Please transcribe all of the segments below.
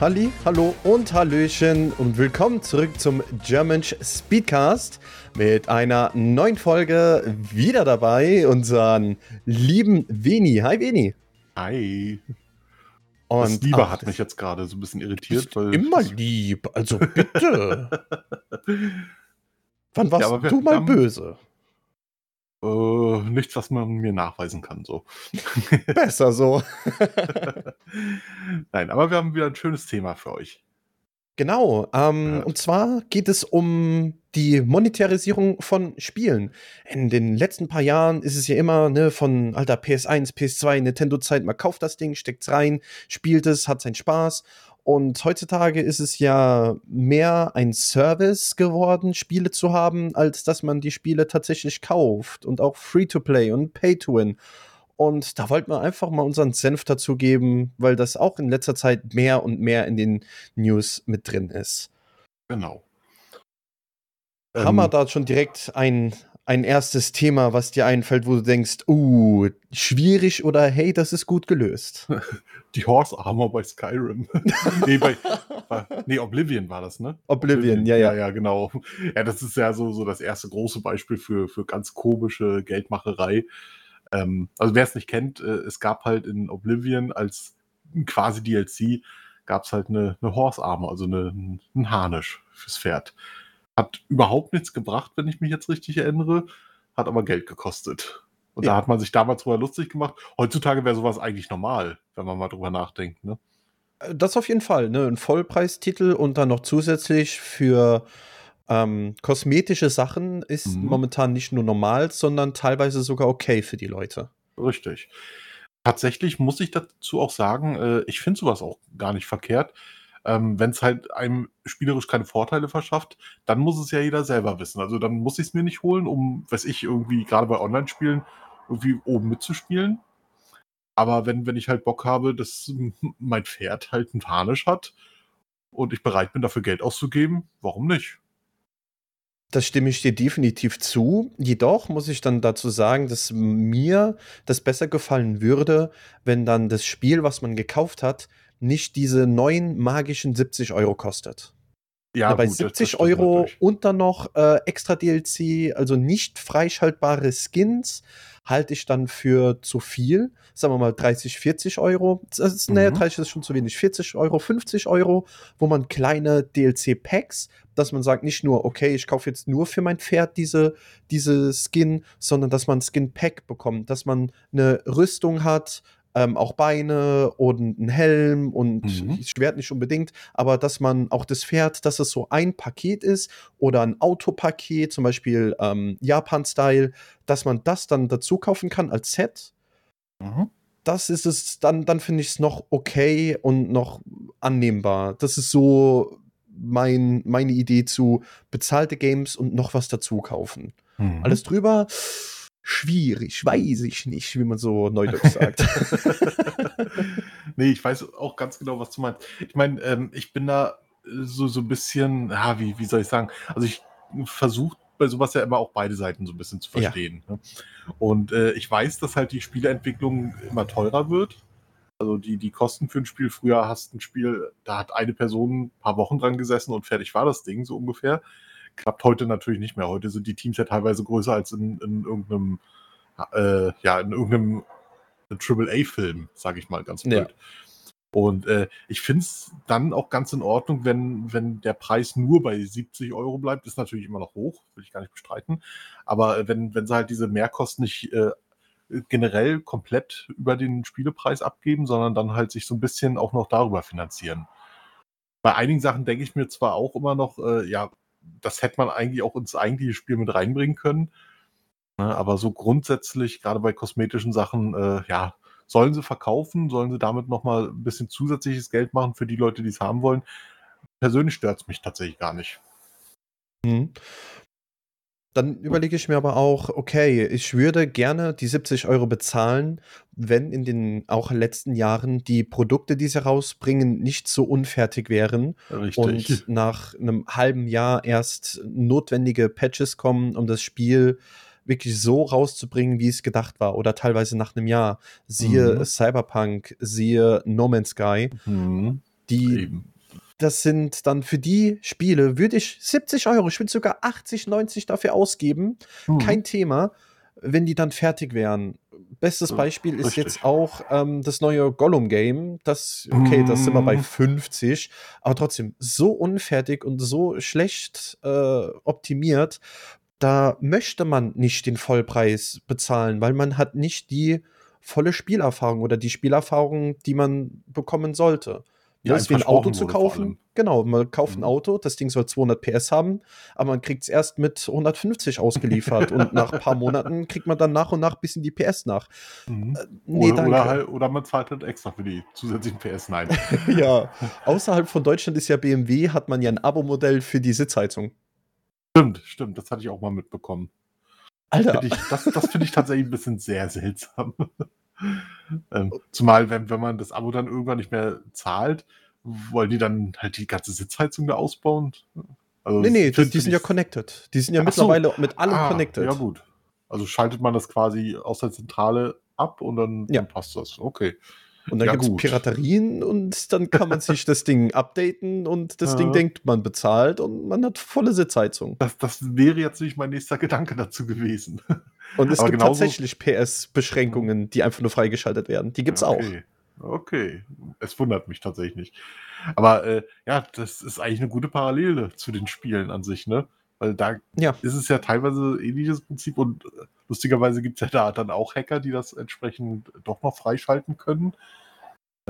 Halli, hallo und Hallöchen und willkommen zurück zum German Speedcast mit einer neuen Folge wieder dabei, unseren lieben Veni. Hi Veni. Hi. Und das Liebe ach, hat mich jetzt gerade so ein bisschen irritiert. Weil immer lieb, also bitte. Wann warst ja, du mal haben, böse? Äh, nichts, was man mir nachweisen kann, so. Besser so. Nein, aber wir haben wieder ein schönes Thema für euch. Genau, ähm, ja. und zwar geht es um die Monetarisierung von Spielen. In den letzten paar Jahren ist es ja immer ne, von alter PS1, PS2, Nintendo-Zeit, man kauft das Ding, steckt es rein, spielt es, hat seinen Spaß. Und heutzutage ist es ja mehr ein Service geworden, Spiele zu haben, als dass man die Spiele tatsächlich kauft. Und auch Free-to-Play und Pay-to-Win. Und da wollten wir einfach mal unseren Senf dazu geben, weil das auch in letzter Zeit mehr und mehr in den News mit drin ist. Genau. Haben wir ähm, da schon direkt ein, ein erstes Thema, was dir einfällt, wo du denkst, uh, schwierig oder hey, das ist gut gelöst? Die Horse Armor bei Skyrim. nee, bei, nee, Oblivion war das, ne? Oblivion, ja, ja. Ja, ja, genau. Ja, das ist ja so, so das erste große Beispiel für, für ganz komische Geldmacherei. Ähm, also wer es nicht kennt, äh, es gab halt in Oblivion als quasi DLC gab es halt eine, eine Horse Armor, also eine, ein Harnisch fürs Pferd. Hat überhaupt nichts gebracht, wenn ich mich jetzt richtig erinnere, hat aber Geld gekostet. Und ja. da hat man sich damals drüber lustig gemacht. Heutzutage wäre sowas eigentlich normal, wenn man mal drüber nachdenkt. Ne? Äh, das auf jeden Fall, ne? Ein Vollpreistitel und dann noch zusätzlich für ähm, kosmetische Sachen ist mhm. momentan nicht nur normal, sondern teilweise sogar okay für die Leute. Richtig. Tatsächlich muss ich dazu auch sagen, äh, ich finde sowas auch gar nicht verkehrt. Ähm, Wenn es halt einem spielerisch keine Vorteile verschafft, dann muss es ja jeder selber wissen. Also dann muss ich es mir nicht holen, um, weiß ich, irgendwie gerade bei Online-Spielen irgendwie oben mitzuspielen. Aber wenn, wenn ich halt Bock habe, dass mein Pferd halt einen Harnisch hat und ich bereit bin, dafür Geld auszugeben, warum nicht? Das stimme ich dir definitiv zu. Jedoch muss ich dann dazu sagen, dass mir das besser gefallen würde, wenn dann das Spiel, was man gekauft hat, nicht diese neuen magischen 70 Euro kostet. Ja, ja bei gut, 70 Euro natürlich. und dann noch äh, extra DLC, also nicht freischaltbare Skins, halte ich dann für zu viel. Sagen wir mal 30, 40 Euro. Das ist, mhm. Naja, 30 ist schon zu wenig. 40 Euro, 50 Euro, wo man kleine DLC-Packs, dass man sagt, nicht nur, okay, ich kaufe jetzt nur für mein Pferd diese, diese Skin, sondern dass man Skin-Pack bekommt, dass man eine Rüstung hat, ähm, auch Beine und ein Helm und mhm. Schwert nicht unbedingt, aber dass man auch das Pferd, dass es so ein Paket ist oder ein Autopaket, zum Beispiel ähm, Japan-Style, dass man das dann dazu kaufen kann als Set. Mhm. Das ist es, dann, dann finde ich es noch okay und noch annehmbar. Das ist so mein, meine Idee zu bezahlte Games und noch was dazu kaufen. Mhm. Alles drüber schwierig, weiß ich nicht, wie man so neudeutsch sagt. nee, ich weiß auch ganz genau, was du meinst. Ich meine, ähm, ich bin da so, so ein bisschen, ja, wie, wie soll ich sagen? Also ich versuche bei sowas ja immer auch beide Seiten so ein bisschen zu verstehen. Ja. Ne? Und äh, ich weiß, dass halt die Spieleentwicklung immer teurer wird. Also die, die Kosten für ein Spiel, früher hast ein Spiel, da hat eine Person ein paar Wochen dran gesessen und fertig war das Ding, so ungefähr. Klappt heute natürlich nicht mehr. Heute sind die Teams ja teilweise größer als in, in irgendeinem, äh, ja, in irgendeinem AAA-Film, sage ich mal ganz blöd. Ja. Und äh, ich finde es dann auch ganz in Ordnung, wenn, wenn der Preis nur bei 70 Euro bleibt. Ist natürlich immer noch hoch, will ich gar nicht bestreiten. Aber äh, wenn, wenn sie halt diese Mehrkosten nicht äh, generell komplett über den Spielepreis abgeben, sondern dann halt sich so ein bisschen auch noch darüber finanzieren. Bei einigen Sachen denke ich mir zwar auch immer noch, äh, ja, das hätte man eigentlich auch ins eigentliche Spiel mit reinbringen können. Ne? Aber so grundsätzlich, gerade bei kosmetischen Sachen, äh, ja, sollen sie verkaufen, sollen sie damit nochmal ein bisschen zusätzliches Geld machen für die Leute, die es haben wollen. Persönlich stört es mich tatsächlich gar nicht. Mhm. Dann überlege ich mir aber auch, okay, ich würde gerne die 70 Euro bezahlen, wenn in den auch letzten Jahren die Produkte, die sie rausbringen, nicht so unfertig wären Richtig. und nach einem halben Jahr erst notwendige Patches kommen, um das Spiel wirklich so rauszubringen, wie es gedacht war, oder teilweise nach einem Jahr. Siehe mhm. Cyberpunk, siehe No Man's Sky. Mhm Die, Eben. Das sind dann für die Spiele, würde ich 70 Euro, ich würde sogar 80, 90 dafür ausgeben. Mhm. Kein Thema, wenn die dann fertig wären. Bestes Beispiel ist richtig. jetzt auch ähm, das neue Gollum-Game. Das, okay, das sind wir bei Mhm. 50, aber trotzdem so unfertig und so schlecht äh, optimiert. Da möchte man nicht den Vollpreis bezahlen, weil man hat nicht die volle Spielerfahrung oder die Spielerfahrung, die man bekommen sollte. Ja, ist wie ein Auto zu kaufen. Genau, man kauft ein Mhm. Auto, das Ding soll 200 PS haben, aber man kriegt es erst mit 150 ausgeliefert und nach ein paar Monaten kriegt man dann nach und nach ein bisschen die PS nach. Mhm. Nee, oder, oder, halt, oder man zahlt halt extra für die zusätzlichen PS. Nein. ja, außerhalb von Deutschland ist ja BMW, hat man ja ein Abo-Modell für die Sitzheizung. stimmt, stimmt. Das hatte ich auch mal mitbekommen. Alter, das das finde ich tatsächlich ein bisschen sehr seltsam. Ähm, zumal, wenn, wenn man das Abo dann irgendwann nicht mehr zahlt, wollen die dann halt die ganze Sitzheizung da ausbauen? Also, nee, nee, das, die sind ja connected. Die sind ja so. mittlerweile mit allem Ah, connected. Ja, gut. Also schaltet man das quasi aus der Zentrale ab und dann, Ja. dann passt das. Okay. Und dann Ja, gibt es. Piraterien und dann kann man sich das Ding updaten und das Ding Ja. denkt, man bezahlt und man hat volle Sitzheizung. Das, das wäre jetzt nicht mein nächster Gedanke dazu gewesen. Und es Aber gibt tatsächlich PS-Beschränkungen, die einfach nur freigeschaltet werden. Die gibt's auch. okay. Okay. Es wundert mich tatsächlich nicht. Aber äh, ja, das ist eigentlich eine gute Parallele zu den Spielen an sich, ne? Weil da Ja. ist es ja teilweise ähnliches Prinzip und äh, lustigerweise gibt es ja da dann auch Hacker, die das entsprechend doch noch freischalten können.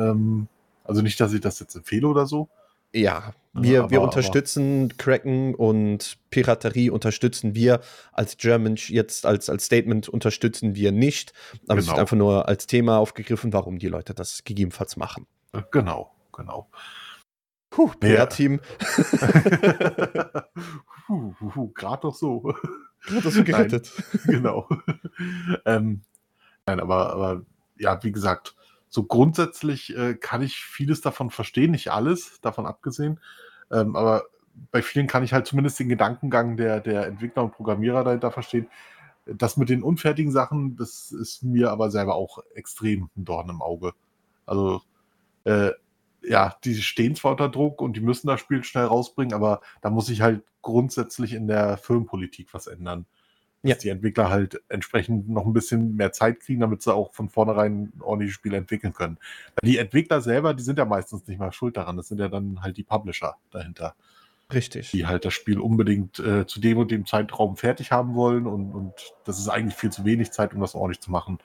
Ähm, also nicht, dass ich das jetzt empfehle oder so. Ja, Ja, wir, wir aber- unterstützen Cracken und Piraterie unterstützen wir als German jetzt als, als Statement unterstützen wir nicht. Aber es ist Genau. einfach nur als Thema aufgegriffen, warum die Leute das gegebenenfalls machen. Äh, Genau, genau. Puh. PR-Team. Gerade doch so. Hat das so gerettet. genau. ähm, nein, aber, aber ja, wie gesagt, so grundsätzlich äh, kann ich vieles davon verstehen, nicht alles, davon abgesehen. Ähm, aber bei vielen kann ich halt zumindest den Gedankengang der, der Entwickler und Programmierer dahinter verstehen. Das mit den unfertigen Sachen, das ist mir aber selber auch extrem ein Dorn im Auge. Also, äh, ja, die stehen zwar unter Druck und die müssen das Spiel schnell rausbringen, aber da muss sich halt grundsätzlich in der Firmenpolitik was ändern. Dass Ja. die Entwickler halt entsprechend noch ein bisschen mehr Zeit kriegen, damit sie auch von vornherein ordentliche Spiele entwickeln können. Weil die Entwickler selber, die sind ja meistens nicht mal schuld daran. Das sind ja dann halt die Publisher dahinter, Richtig. die halt das Spiel unbedingt äh, zu dem und dem Zeitraum fertig haben wollen und, und das ist eigentlich viel zu wenig Zeit, um das ordentlich zu machen.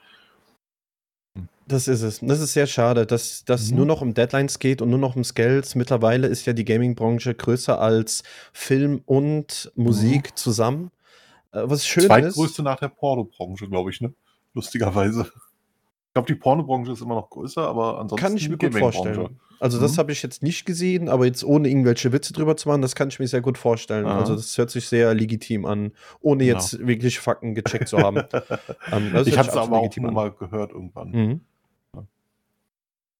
Das ist es. Und Das ist sehr schade, dass das Mhm. nur noch um Deadlines geht und nur noch um Scales. Mittlerweile ist ja die Gaming-Branche größer als Film und Musik zusammen. Äh, Was schön ist. Zweitgrößte nach der Pornobranche, glaube ich, ne? Lustigerweise. Ich glaube, die Pornobranche ist immer noch größer, aber ansonsten Kann ich mir gut vorstellen. Also, das Mhm. habe ich jetzt nicht gesehen, aber jetzt ohne irgendwelche Witze drüber zu machen, das kann ich mir sehr gut vorstellen. Aha. Also, das hört sich sehr legitim an, ohne Genau. jetzt wirklich Fakten gecheckt zu haben. Ähm, das ich habe es aber auch mal gehört irgendwann. Mhm. Ja.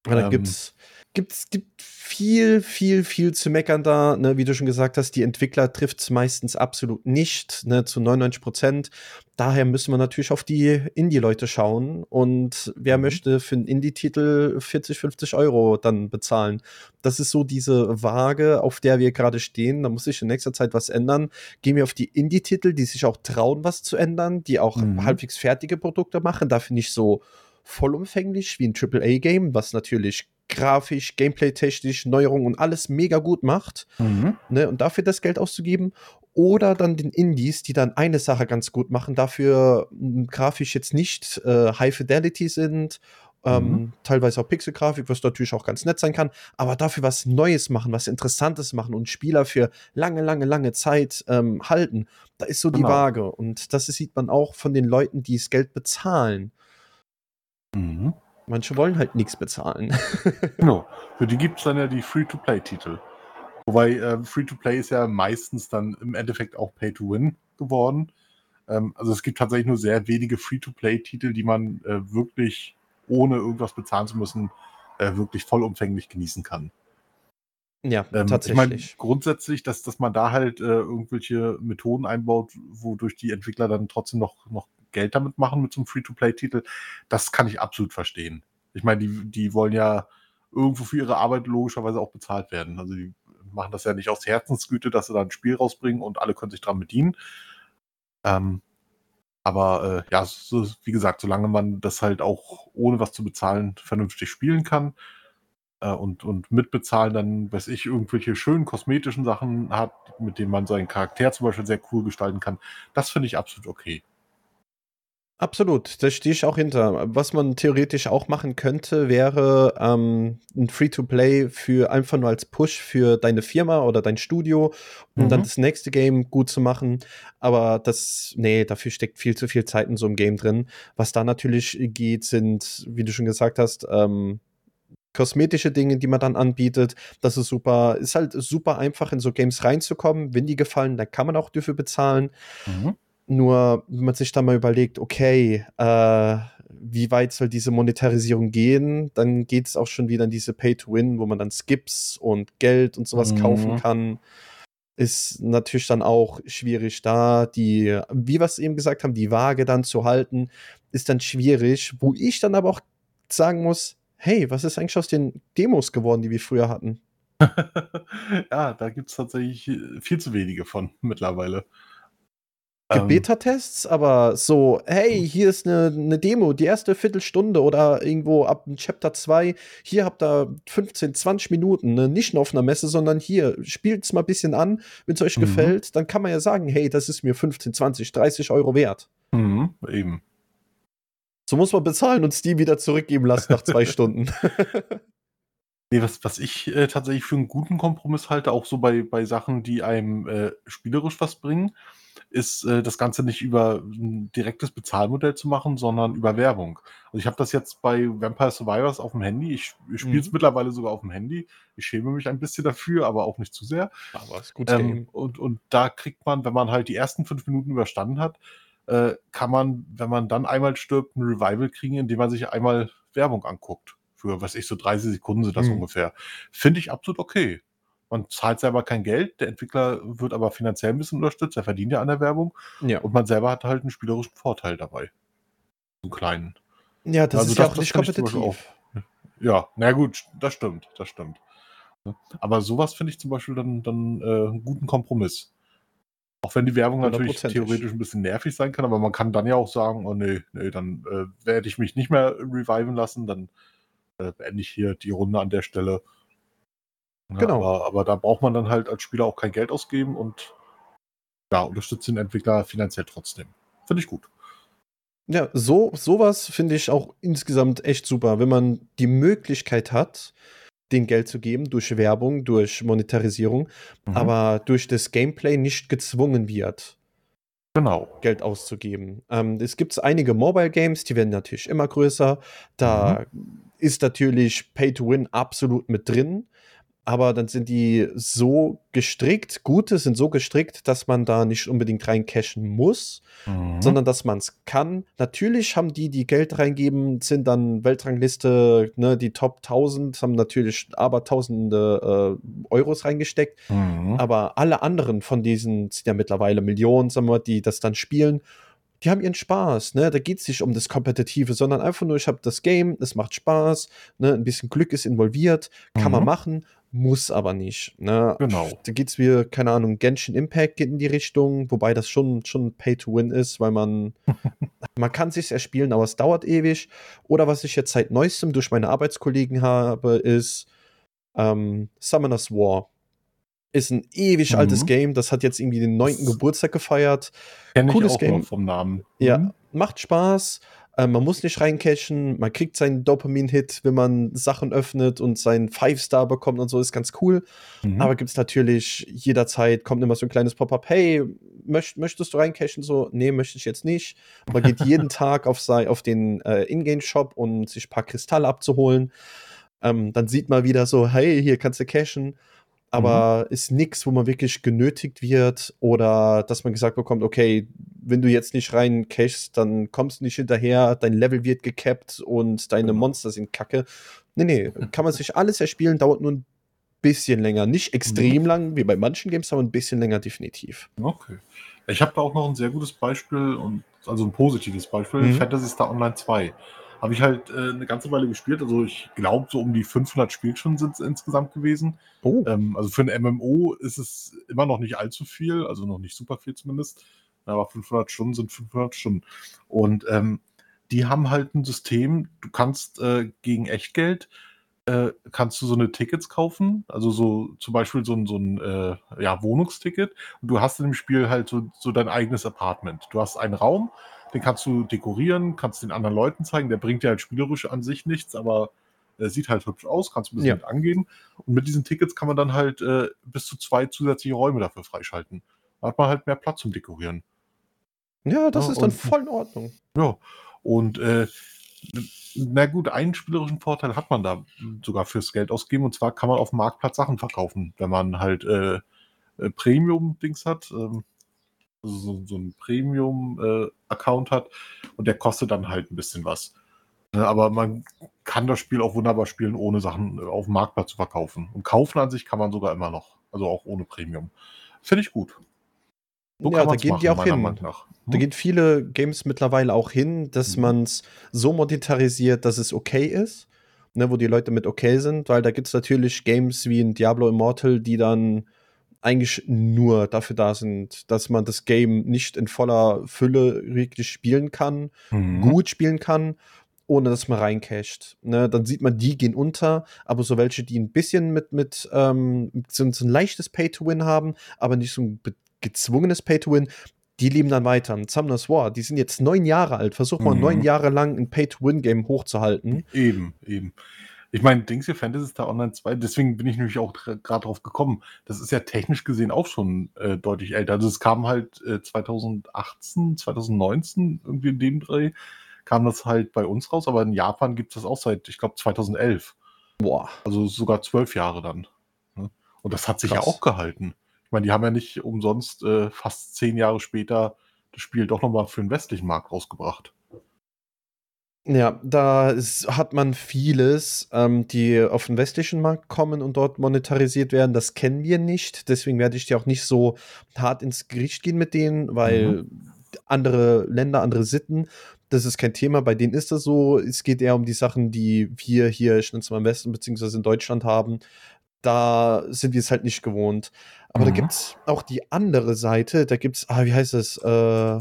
Aber da Ähm. gibt's, gibt's, gibt viel, viel, viel zu meckern da. Ne? Wie du schon gesagt hast, die Entwickler trifft es meistens absolut nicht, ne? zu 99 Prozent. Daher müssen wir natürlich auf die Indie-Leute schauen. Und wer Mhm. möchte für einen Indie-Titel 40, 50 Euro dann bezahlen? Das ist so diese Waage, auf der wir gerade stehen. Da muss sich in nächster Zeit was ändern. Gehen wir auf die Indie-Titel, die sich auch trauen, was zu ändern, die auch Mhm. halbwegs fertige Produkte machen, dafür nicht so vollumfänglich wie ein AAA-Game, was natürlich grafisch, gameplay-technisch, Neuerungen und alles mega gut macht, Mhm. ne, und dafür das Geld auszugeben. Oder dann den Indies, die dann eine Sache ganz gut machen, dafür m, grafisch jetzt nicht äh, High Fidelity sind, ähm, Mhm. teilweise auch Pixelgrafik, was natürlich auch ganz nett sein kann, aber dafür was Neues machen, was Interessantes machen und Spieler für lange, lange, lange Zeit ähm, halten. Da ist so die Genau. Waage. Und das sieht man auch von den Leuten, die das Geld bezahlen. Mhm. Manche wollen halt nichts bezahlen. Genau. Für die gibt es dann ja die Free-to-Play-Titel. Wobei äh, Free-to-Play ist ja meistens dann im Endeffekt auch Pay-to-Win geworden. Ähm, also es gibt tatsächlich nur sehr wenige Free-to-Play-Titel, die man äh, wirklich ohne irgendwas bezahlen zu müssen, äh, wirklich vollumfänglich genießen kann. ja, Ähm, Ich meine, tatsächlich. grundsätzlich, dass, dass man da halt äh, irgendwelche Methoden einbaut, wodurch die Entwickler dann trotzdem noch, noch Geld damit machen mit so einem Free-to-Play-Titel, das kann ich absolut verstehen. Ich meine, die, die wollen ja irgendwo für ihre Arbeit logischerweise auch bezahlt werden. Also die machen das ja nicht aus Herzensgüte, dass sie da ein Spiel rausbringen und alle können sich dran bedienen. Ähm, aber äh, ja, so, wie gesagt, solange man das halt auch ohne was zu bezahlen vernünftig spielen kann äh, und, und mitbezahlen dann, weiß ich, irgendwelche schönen kosmetischen Sachen hat, mit denen man seinen Charakter zum Beispiel sehr cool gestalten kann, das finde ich absolut okay. Absolut, da stehe ich auch hinter. Was man theoretisch auch machen könnte, wäre ähm, ein Free-to-Play für einfach nur als Push für deine Firma oder dein Studio, um mhm. dann das nächste Game gut zu machen. Aber das, nee, dafür steckt viel zu viel Zeit in so einem Game drin. Was da natürlich geht, sind, wie du schon gesagt hast, ähm, kosmetische Dinge, die man dann anbietet. Das ist super, ist halt super einfach in so Games reinzukommen. Wenn die gefallen, dann kann man auch dafür bezahlen. Mhm. Nur, wenn man sich dann mal überlegt, okay, äh, wie weit soll diese Monetarisierung gehen, dann geht es auch schon wieder in diese Pay-to-Win, wo man dann Skips und Geld und sowas mhm. kaufen kann. Ist natürlich dann auch schwierig da, die, wie wir es eben gesagt haben, die Waage dann zu halten, ist dann schwierig, wo ich dann aber auch sagen muss, hey, was ist eigentlich aus den Demos geworden, die wir früher hatten? ja, da gibt es tatsächlich viel zu wenige von mittlerweile. Ähm, Beta-Tests, aber so, hey, hier ist eine, eine Demo, die erste Viertelstunde oder irgendwo ab Chapter 2, hier habt ihr 15, 20 Minuten, ne? nicht nur auf einer Messe, sondern hier, spielt es mal ein bisschen an, wenn es euch mhm. gefällt, dann kann man ja sagen, hey, das ist mir 15, 20, 30 Euro wert. Mhm, eben. So muss man bezahlen und Steam wieder zurückgeben lassen nach zwei Stunden. Nee, was, was ich äh, tatsächlich für einen guten Kompromiss halte, auch so bei, bei Sachen, die einem äh, spielerisch was bringen, ist äh, das Ganze nicht über ein direktes Bezahlmodell zu machen, sondern über Werbung. Also ich habe das jetzt bei Vampire Survivors auf dem Handy. Ich, ich spiele es mhm. mittlerweile sogar auf dem Handy. Ich schäme mich ein bisschen dafür, aber auch nicht zu sehr. Aber es ist gut. Ähm, und, und da kriegt man, wenn man halt die ersten fünf Minuten überstanden hat, äh, kann man, wenn man dann einmal stirbt, ein Revival kriegen, indem man sich einmal Werbung anguckt. Für, was ich, so 30 Sekunden sind das mhm. ungefähr. Finde ich absolut okay. Man zahlt selber kein Geld, der Entwickler wird aber finanziell ein bisschen unterstützt, er verdient ja an der Werbung. Ja. Und man selber hat halt einen spielerischen Vorteil dabei. Einen kleinen. Ja, das also ist ja auch nicht kompetitiv. Ja, na gut, das stimmt, das stimmt. Aber sowas finde ich zum Beispiel dann, dann äh, einen guten Kompromiss. Auch wenn die Werbung natürlich theoretisch ein bisschen nervig sein kann, aber man kann dann ja auch sagen, oh nee, nee, dann äh, werde ich mich nicht mehr reviven lassen, dann äh, beende ich hier die Runde an der Stelle. Ja, genau. Aber, aber, da braucht man dann halt als Spieler auch kein Geld ausgeben und ja, unterstützt den Entwickler finanziell trotzdem. Finde ich gut. Ja, so sowas finde ich auch insgesamt echt super, wenn man die Möglichkeit hat, den Geld zu geben durch Werbung, durch Monetarisierung, mhm. aber durch das Gameplay nicht gezwungen wird. Genau. Geld auszugeben. Ähm, es gibt einige Mobile Games, die werden natürlich immer größer. Da mhm. ist natürlich Pay to Win absolut mit drin aber dann sind die so gestrickt, gute sind so gestrickt, dass man da nicht unbedingt rein cashen muss, mhm. sondern dass man es kann. Natürlich haben die, die Geld reingeben, sind dann Weltrangliste, ne, die Top 1000 haben natürlich aber tausende äh, Euros reingesteckt, mhm. aber alle anderen von diesen sind ja mittlerweile Millionen, sagen wir, die das dann spielen die haben ihren Spaß, ne? Da geht es nicht um das Kompetitive, sondern einfach nur, ich habe das Game, es macht Spaß, ne? Ein bisschen Glück ist involviert, kann mhm. man machen muss aber nicht. Ne? Genau. Da geht es wie, keine Ahnung, Genshin Impact geht in die Richtung, wobei das schon, schon Pay to Win ist, weil man, man kann sich erspielen, aber es dauert ewig. Oder was ich jetzt seit neuestem durch meine Arbeitskollegen habe, ist ähm, Summoner's War. Ist ein ewig mhm. altes Game, das hat jetzt irgendwie den neunten Geburtstag gefeiert. Kenn Cooles ich auch Game. vom Namen. Ja, mhm. macht Spaß. Äh, man muss nicht reincashen, man kriegt seinen Dopamin-Hit, wenn man Sachen öffnet und seinen Five-Star bekommt und so, ist ganz cool. Mhm. Aber gibt es natürlich jederzeit, kommt immer so ein kleines Pop-up, hey, möcht, möchtest du reincashen? So, nee, möchte ich jetzt nicht. Man geht jeden Tag auf, sei, auf den äh, Ingame-Shop, um sich ein paar Kristalle abzuholen. Ähm, dann sieht man wieder so, hey, hier kannst du cashen aber mhm. ist nichts, wo man wirklich genötigt wird oder dass man gesagt bekommt, okay, wenn du jetzt nicht rein cashst, dann kommst du nicht hinterher, dein Level wird gekappt und deine genau. Monster sind kacke. Nee, nee, kann man sich alles erspielen, dauert nur ein bisschen länger. Nicht extrem mhm. lang, wie bei manchen Games, aber ein bisschen länger definitiv. Okay. Ich habe da auch noch ein sehr gutes Beispiel und also ein positives Beispiel, mhm. Fantasy Star Online 2. habe ich halt äh, eine ganze Weile gespielt. Also ich glaube, so um die 500 Spielstunden sind es insgesamt gewesen. Oh. Ähm, also für ein MMO ist es immer noch nicht allzu viel, also noch nicht super viel zumindest. Aber 500 Stunden sind 500 Stunden. Und ähm, die haben halt ein System, du kannst äh, gegen Echtgeld äh, kannst du so eine Tickets kaufen, also so zum Beispiel so ein, so ein äh, ja, Wohnungsticket. Und du hast in dem Spiel halt so, so dein eigenes Apartment. Du hast einen Raum, den kannst du dekorieren, kannst den anderen Leuten zeigen. Der bringt dir halt spielerisch an sich nichts, aber äh, sieht halt hübsch aus, kannst du ein bisschen Ja. mit angeben. Und mit diesen Tickets kann man dann halt äh, bis zu zwei zusätzliche Räume dafür freischalten. Da hat man halt mehr Platz zum Dekorieren. Ja, das Ja, ist dann voll in Ordnung. Ja, und äh, na gut, einen spielerischen Vorteil hat man da sogar fürs Geld ausgeben. Und zwar kann man auf dem Marktplatz Sachen verkaufen, wenn man halt äh, äh, Premium-Dings hat, ähm, also so, so ein Premium-Account hat. Und der kostet dann halt ein bisschen was. Ne, aber man kann das Spiel auch wunderbar spielen, ohne Sachen äh, auf dem Marktplatz zu verkaufen. Und kaufen an sich kann man sogar immer noch. Also auch ohne Premium. Finde ich gut. So ja, da gehen die machen, auch meiner hin. Nach. Da Hm? gehen viele Games mittlerweile auch hin, dass Mhm. man es so monetarisiert, dass es okay ist, ne, wo die Leute mit okay sind, weil da gibt es natürlich Games wie in Diablo Immortal, die dann eigentlich nur dafür da sind, dass man das Game nicht in voller Fülle wirklich spielen kann, Mhm. gut spielen kann, ohne dass man reincasht. Ne, dann sieht man, die gehen unter, aber so welche, die ein bisschen mit, mit ähm, so, so ein leichtes Pay-to-Win haben, aber nicht so ein gezwungenes Pay-to-Win, die leben dann weiter. Und Summoner's War, die sind jetzt neun Jahre alt. Versuch mal Mhm. neun Jahre lang ein Pay-to-Win-Game hochzuhalten. Eben, eben. Ich meine, Dings hier Fantasy Star Online 2, deswegen bin ich nämlich auch gerade drauf gekommen. Das ist ja technisch gesehen auch schon äh, deutlich älter. Also es kam halt äh, 2018, 2019, irgendwie in dem Dreh, kam das halt bei uns raus, aber in Japan gibt es das auch seit, ich glaube, 2011. Boah. Also sogar zwölf Jahre dann. ne? Und das hat sich Krass. ja auch gehalten. Ich meine, die haben ja nicht umsonst äh, fast zehn Jahre später das Spiel doch nochmal für den westlichen Markt rausgebracht. Ja, da hat man vieles, ähm, die auf den westlichen Markt kommen und dort monetarisiert werden. Das kennen wir nicht. Deswegen werde ich dir auch nicht so hart ins Gericht gehen mit denen, weil andere Länder, andere Sitten, das ist kein Thema. Bei denen ist das so. Es geht eher um die Sachen, die wir hier, ich nenne es mal im Westen, beziehungsweise in Deutschland haben. Da sind wir es halt nicht gewohnt. Aber da Mhm. gibt es auch die andere Seite. Da gibt es, ah, wie heißt es? Äh,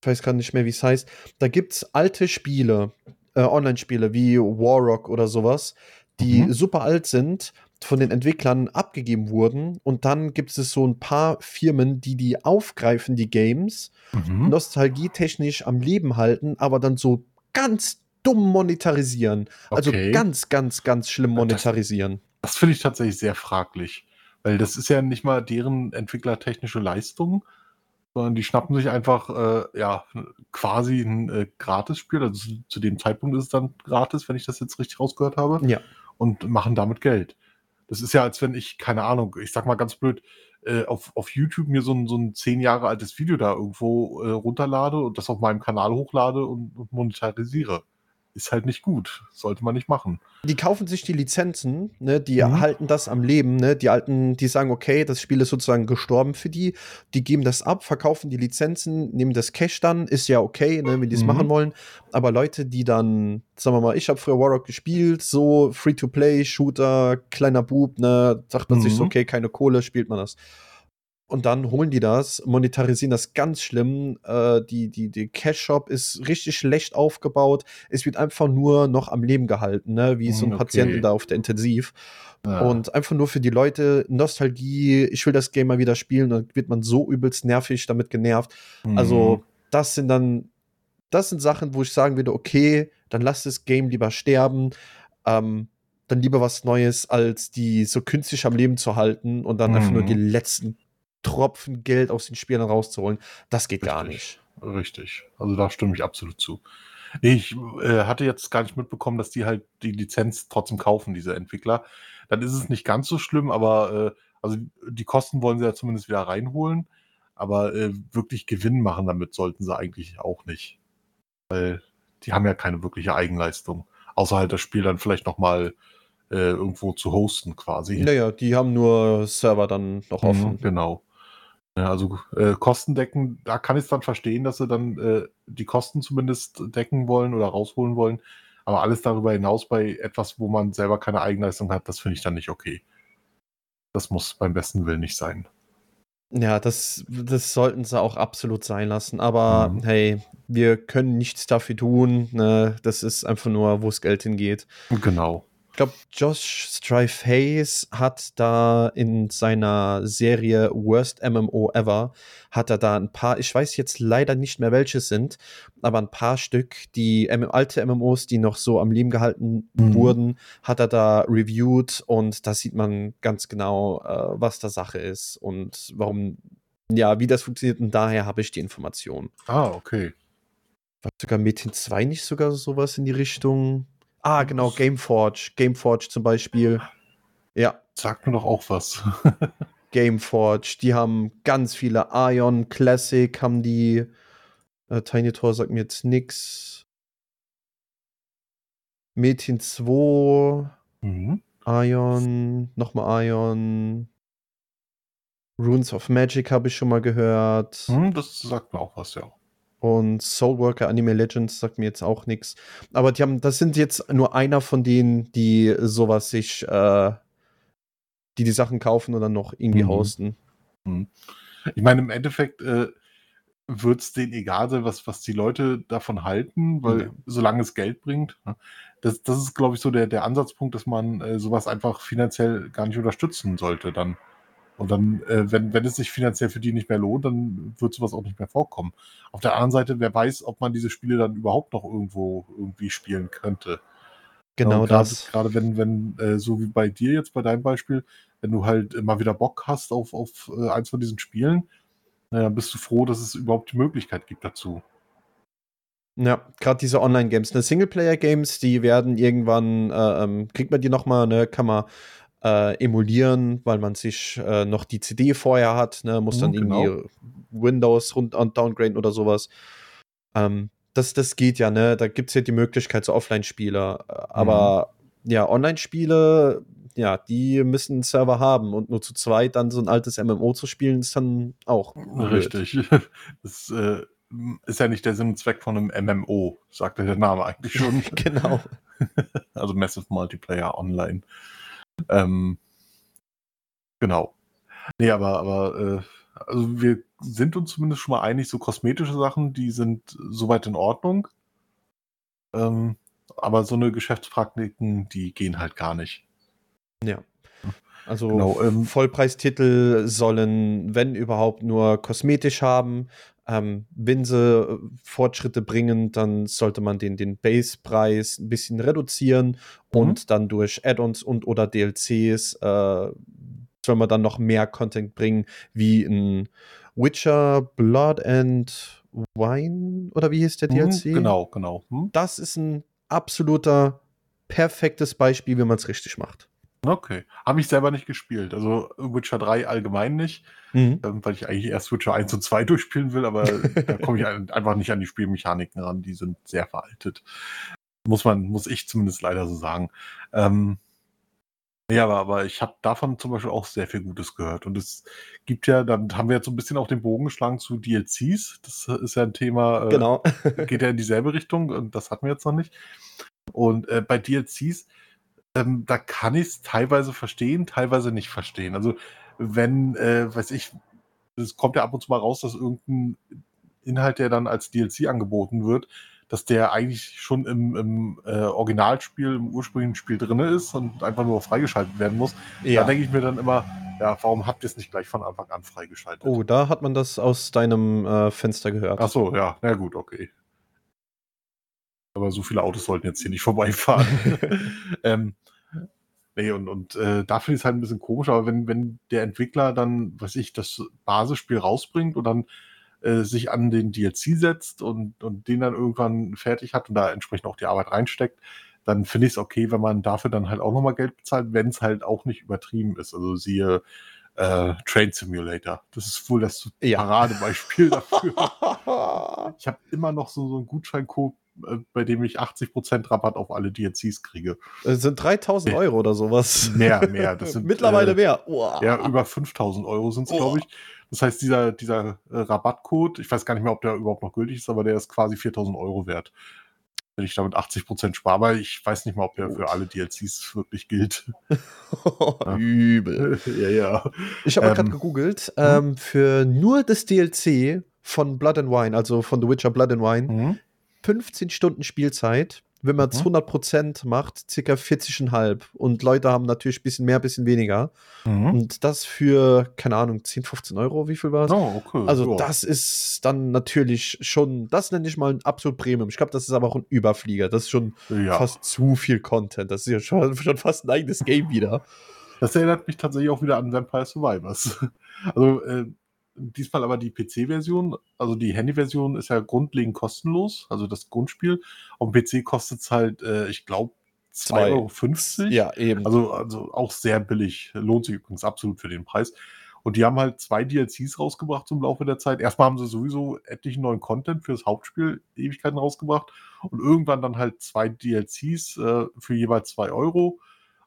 ich weiß gerade nicht mehr, wie es heißt. Da gibt es alte Spiele, äh, Online-Spiele wie Warrock oder sowas, die Mhm. super alt sind, von den Entwicklern abgegeben wurden. Und dann gibt es so ein paar Firmen, die die aufgreifen, die Games, Mhm. nostalgietechnisch am Leben halten, aber dann so ganz dumm monetarisieren. Also Okay. ganz, ganz, ganz schlimm Das- monetarisieren. Das finde ich tatsächlich sehr fraglich, weil das ist ja nicht mal deren entwicklertechnische Leistung, sondern die schnappen sich einfach äh, ja quasi ein äh, Gratisspiel, also zu, zu dem Zeitpunkt ist es dann gratis, wenn ich das jetzt richtig rausgehört habe, Ja. und machen damit Geld. Das ist ja, als wenn ich, keine Ahnung, ich sag mal ganz blöd, äh, auf, auf YouTube mir so ein, so ein zehn Jahre altes Video da irgendwo äh, runterlade und das auf meinem Kanal hochlade und, und monetarisiere. Ist halt nicht gut. Sollte man nicht machen. Die kaufen sich die Lizenzen, ne, die Mhm. halten das am Leben, ne, die alten, die sagen, okay, das Spiel ist sozusagen gestorben für die, die geben das ab, verkaufen die Lizenzen, nehmen das Cash dann, ist ja okay, ne, wenn die es Mhm. machen wollen, aber Leute, die dann, sagen wir mal, ich habe früher Warrock gespielt, so Free-to-Play, Shooter, kleiner Bub, ne, sagt man sich so, Mhm. okay, keine Kohle, spielt man das. Und dann holen die das, monetarisieren das ganz schlimm. Äh, die, die, die Cash-Shop ist richtig schlecht aufgebaut. Es wird einfach nur noch am Leben gehalten, ne? wie so ein Mm, okay. Patienten da auf der Intensiv. Ja. Und einfach nur für die Leute Nostalgie, ich will das Game mal wieder spielen, dann wird man so übelst nervig damit genervt. Mhm. Also, das sind dann, das sind Sachen, wo ich sagen würde, okay, dann lass das Game lieber sterben. Ähm, dann lieber was Neues, als die so künstlich am Leben zu halten und dann einfach nur Mhm. die letzten Tropfen Geld aus den Spielern rauszuholen. Das geht gar Richtig. nicht. Richtig. Also da stimme ich absolut zu. Ich äh, hatte jetzt gar nicht mitbekommen, dass die halt die Lizenz trotzdem kaufen, diese Entwickler. Dann ist es nicht ganz so schlimm, aber äh, also die Kosten wollen sie ja zumindest wieder reinholen. Aber äh, wirklich Gewinn machen damit sollten sie eigentlich auch nicht. Weil die haben ja keine wirkliche Eigenleistung. Außer halt das Spiel dann vielleicht nochmal äh, irgendwo zu hosten quasi. Naja, die haben nur Server dann noch Mhm, offen. Genau. Ja, also äh, Kosten decken, da kann ich es dann verstehen, dass sie dann äh, die Kosten zumindest decken wollen oder rausholen wollen. Aber alles darüber hinaus bei etwas, wo man selber keine Eigenleistung hat, das finde ich dann nicht okay. Das muss beim besten Willen nicht sein. Ja, das, das sollten sie auch absolut sein lassen. Aber Mhm. hey, wir können nichts dafür tun. Ne? Das ist einfach nur, wo das Geld hingeht. Genau. Ich glaube, Josh Strife Hayes hat da in seiner Serie Worst MMO Ever, hat er da ein paar, ich weiß jetzt leider nicht mehr welche sind, aber ein paar Stück, die alte MMOs, die noch so am Leben gehalten Mhm. wurden, hat er da reviewed und da sieht man ganz genau, äh, was da Sache ist und warum, ja, wie das funktioniert und daher habe ich die Information. Ah, okay. War sogar Metin 2 nicht sogar sowas in die Richtung? Ah, genau, Gameforge. Gameforge zum Beispiel. Ja, Sagt mir doch auch was. Gameforge. Die haben ganz viele. Ion Classic haben die. Äh, Tiny Tor sagt mir jetzt nix. Metin 2. mhm. Ion. Nochmal Ion. Runes of Magic habe ich schon mal gehört. Hm, das sagt mir auch was, ja. Und Soulworker Anime Legends sagt mir jetzt auch nichts. Aber die haben, das sind jetzt nur einer von denen, die sowas sich, äh, die die Sachen kaufen und dann noch irgendwie Mhm. hosten. Ich meine, im Endeffekt äh, wird es denen egal sein, was, was die Leute davon halten, weil Ja. solange es Geld bringt. ne, Das, das ist, glaube ich, so der, der Ansatzpunkt, dass man äh, sowas einfach finanziell gar nicht unterstützen sollte dann. Und dann, äh, wenn, wenn es sich finanziell für die nicht mehr lohnt, dann wird sowas auch nicht mehr vorkommen. Auf der anderen Seite, wer weiß, ob man diese Spiele dann überhaupt noch irgendwo irgendwie spielen könnte. Genau gerade, das. Gerade wenn, wenn äh, so wie bei dir jetzt bei deinem Beispiel, wenn du halt immer wieder Bock hast auf, auf äh, eins von diesen Spielen, naja, bist du froh, dass es überhaupt die Möglichkeit gibt dazu. Ja, gerade diese Online-Games, ne, Singleplayer-Games, die werden irgendwann, äh, ähm, kriegt man die noch mal, ne, kann man äh, emulieren, weil man sich äh, noch die CD vorher hat, ne, muss dann Mhm, genau. irgendwie Windows rund und downgraden oder sowas. Ähm, das, das geht ja, ne, da gibt es ja die Möglichkeit zu Offline-Spiele, äh, aber ja, Online-Spiele, ja, die müssen einen Server haben und nur zu zweit dann so ein altes MMO zu spielen, ist dann auch blöd. Richtig. Das äh, ist ja nicht der Sinn und Zweck von einem MMO, sagt ja der Name eigentlich schon. genau. also Massive Multiplayer Online. Ähm, genau. Nee, aber, aber äh, also wir sind uns zumindest schon mal einig, so kosmetische Sachen, die sind soweit in Ordnung. Ähm, aber so eine Geschäftspraktiken, die gehen halt gar nicht. Ja. Also Genau, ähm, Vollpreistitel sollen, wenn überhaupt, nur kosmetisch haben. Ähm, wenn sie äh, Fortschritte bringen, dann sollte man den, den Basepreis ein bisschen reduzieren Mhm. und dann durch Add-ons und oder DLCs äh, soll man dann noch mehr Content bringen, wie ein Witcher Blood and Wine oder wie hieß der Mhm, DLC? Genau, genau. Hm? Das ist ein absoluter perfektes Beispiel, wie man es richtig macht. Okay. Habe ich selber nicht gespielt. Also Witcher 3 allgemein nicht, Mhm. ähm, weil ich eigentlich erst Witcher 1 und 2 durchspielen will, aber da komme ich ein- einfach nicht an die Spielmechaniken ran. Die sind sehr veraltet. Muss man, muss ich zumindest leider so sagen. Ähm, ja, aber, aber ich habe davon zum Beispiel auch sehr viel Gutes gehört. Und es gibt ja, dann haben wir jetzt so ein bisschen auch den Bogen geschlagen zu DLCs. Das ist ja ein Thema, äh, Genau. geht ja in dieselbe Richtung und das hatten wir jetzt noch nicht. Und äh, bei DLCs, ähm, da kann ich es teilweise verstehen, teilweise nicht verstehen. Also wenn, äh, weiß ich, es kommt ja ab und zu mal raus, dass irgendein Inhalt, der dann als DLC angeboten wird, dass der eigentlich schon im, im äh, Originalspiel, im ursprünglichen Spiel drin ist und einfach nur freigeschaltet werden muss. Da denke ich mir dann immer, ja, warum habt ihr es nicht gleich von Anfang an freigeschaltet? Oh, da hat man das aus deinem äh, Fenster gehört. Ach so, ja, na gut, okay. Aber so viele Autos sollten jetzt hier nicht vorbeifahren. ähm, nee, und, und äh, da finde ich es halt ein bisschen komisch, aber wenn, wenn der Entwickler dann, weiß ich, das Basisspiel rausbringt und dann äh, sich an den DLC setzt und, und den dann irgendwann fertig hat und da entsprechend auch die Arbeit reinsteckt, dann finde ich es okay, wenn man dafür dann halt auch nochmal Geld bezahlt, wenn es halt auch nicht übertrieben ist. Also siehe äh, Train Simulator. Das ist wohl das Ja. Paradebeispiel dafür. Ich habe immer noch so, so einen Gutscheincode, bei dem ich 80% Rabatt auf alle DLCs kriege. Das sind 3000 Euro oder sowas. Mehr, mehr. Das sind, Mittlerweile äh, mehr. Wow. Ja, über 5000 Euro sind es, glaube ich. Das heißt, dieser, dieser äh, Rabattcode, ich weiß gar nicht mehr, ob der überhaupt noch gültig ist, aber der ist quasi 4000 Euro wert. Wenn ich damit 80% spare, aber ich weiß nicht mal, ob der Gut. für alle DLCs wirklich gilt. Ja. Übel. ja, ja. Ich habe mal gerade Ähm, gegoogelt, hm? ähm, für nur das DLC von Blood and Wine, also von The Witcher Blood and Wine, Mhm. 15 Stunden Spielzeit. Wenn man es Mhm. 100% macht, circa 40,5. Und Leute haben natürlich ein bisschen mehr, ein bisschen weniger. Mhm. Und das für, keine Ahnung, 10, 15 Euro, wie viel war es? Oh, okay. Also ja. das ist dann natürlich schon, das nenne ich mal ein absolut Premium. Ich glaube, das ist aber auch ein Überflieger. Das ist schon ja. fast zu viel Content. Das ist ja schon, schon fast ein eigenes Game wieder. Das erinnert mich tatsächlich auch wieder an Vampire Survivors. Also äh, diesmal aber die PC-Version, also die Handy-Version ist ja grundlegend kostenlos, also das Grundspiel. Auf dem PC kostet es halt, äh, ich glaube, Zwei. 2,50 Euro. Ja, eben. Also, also auch sehr billig. Lohnt sich übrigens absolut für den Preis. Und die haben halt zwei DLCs rausgebracht zum Laufe der Zeit. Erstmal haben sie sowieso etlichen neuen Content für das Hauptspiel Ewigkeiten rausgebracht. Und irgendwann dann halt zwei DLCs äh, für jeweils zwei Euro.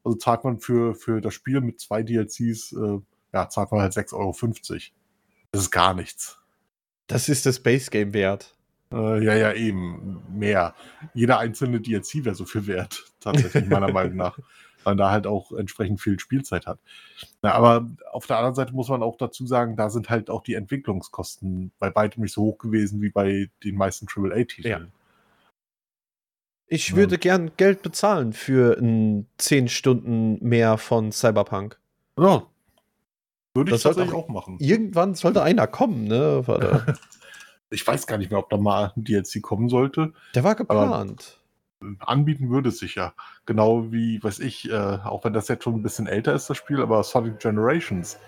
Also zahlt man für, für das Spiel mit zwei DLCs, äh, ja, zahlt man halt 6,50 Euro. Das ist gar nichts. das ist das Base Game wert. Äh, ja, ja, eben. Mehr. Jeder einzelne DLC wäre so viel wert, tatsächlich, meiner Meinung nach. Weil man da halt auch entsprechend viel Spielzeit hat. Na, aber auf der anderen Seite muss man auch dazu sagen, da sind halt auch die Entwicklungskosten bei weitem nicht so hoch gewesen wie bei den meisten AAA-Titeln. Ja. Ich Ja. würde gern Geld bezahlen für ein 10 Stunden mehr von Cyberpunk. Ja. Würde ich Das tatsächlich auch- auch machen. Irgendwann sollte einer kommen, ne? Warte. Ich weiß gar nicht mehr, ob da mal ein DLC kommen sollte. Der war geplant. Anbieten würde es sich ja. Genau wie, weiß ich, äh, auch wenn das jetzt schon ein bisschen älter ist, das Spiel, aber Sonic Generations.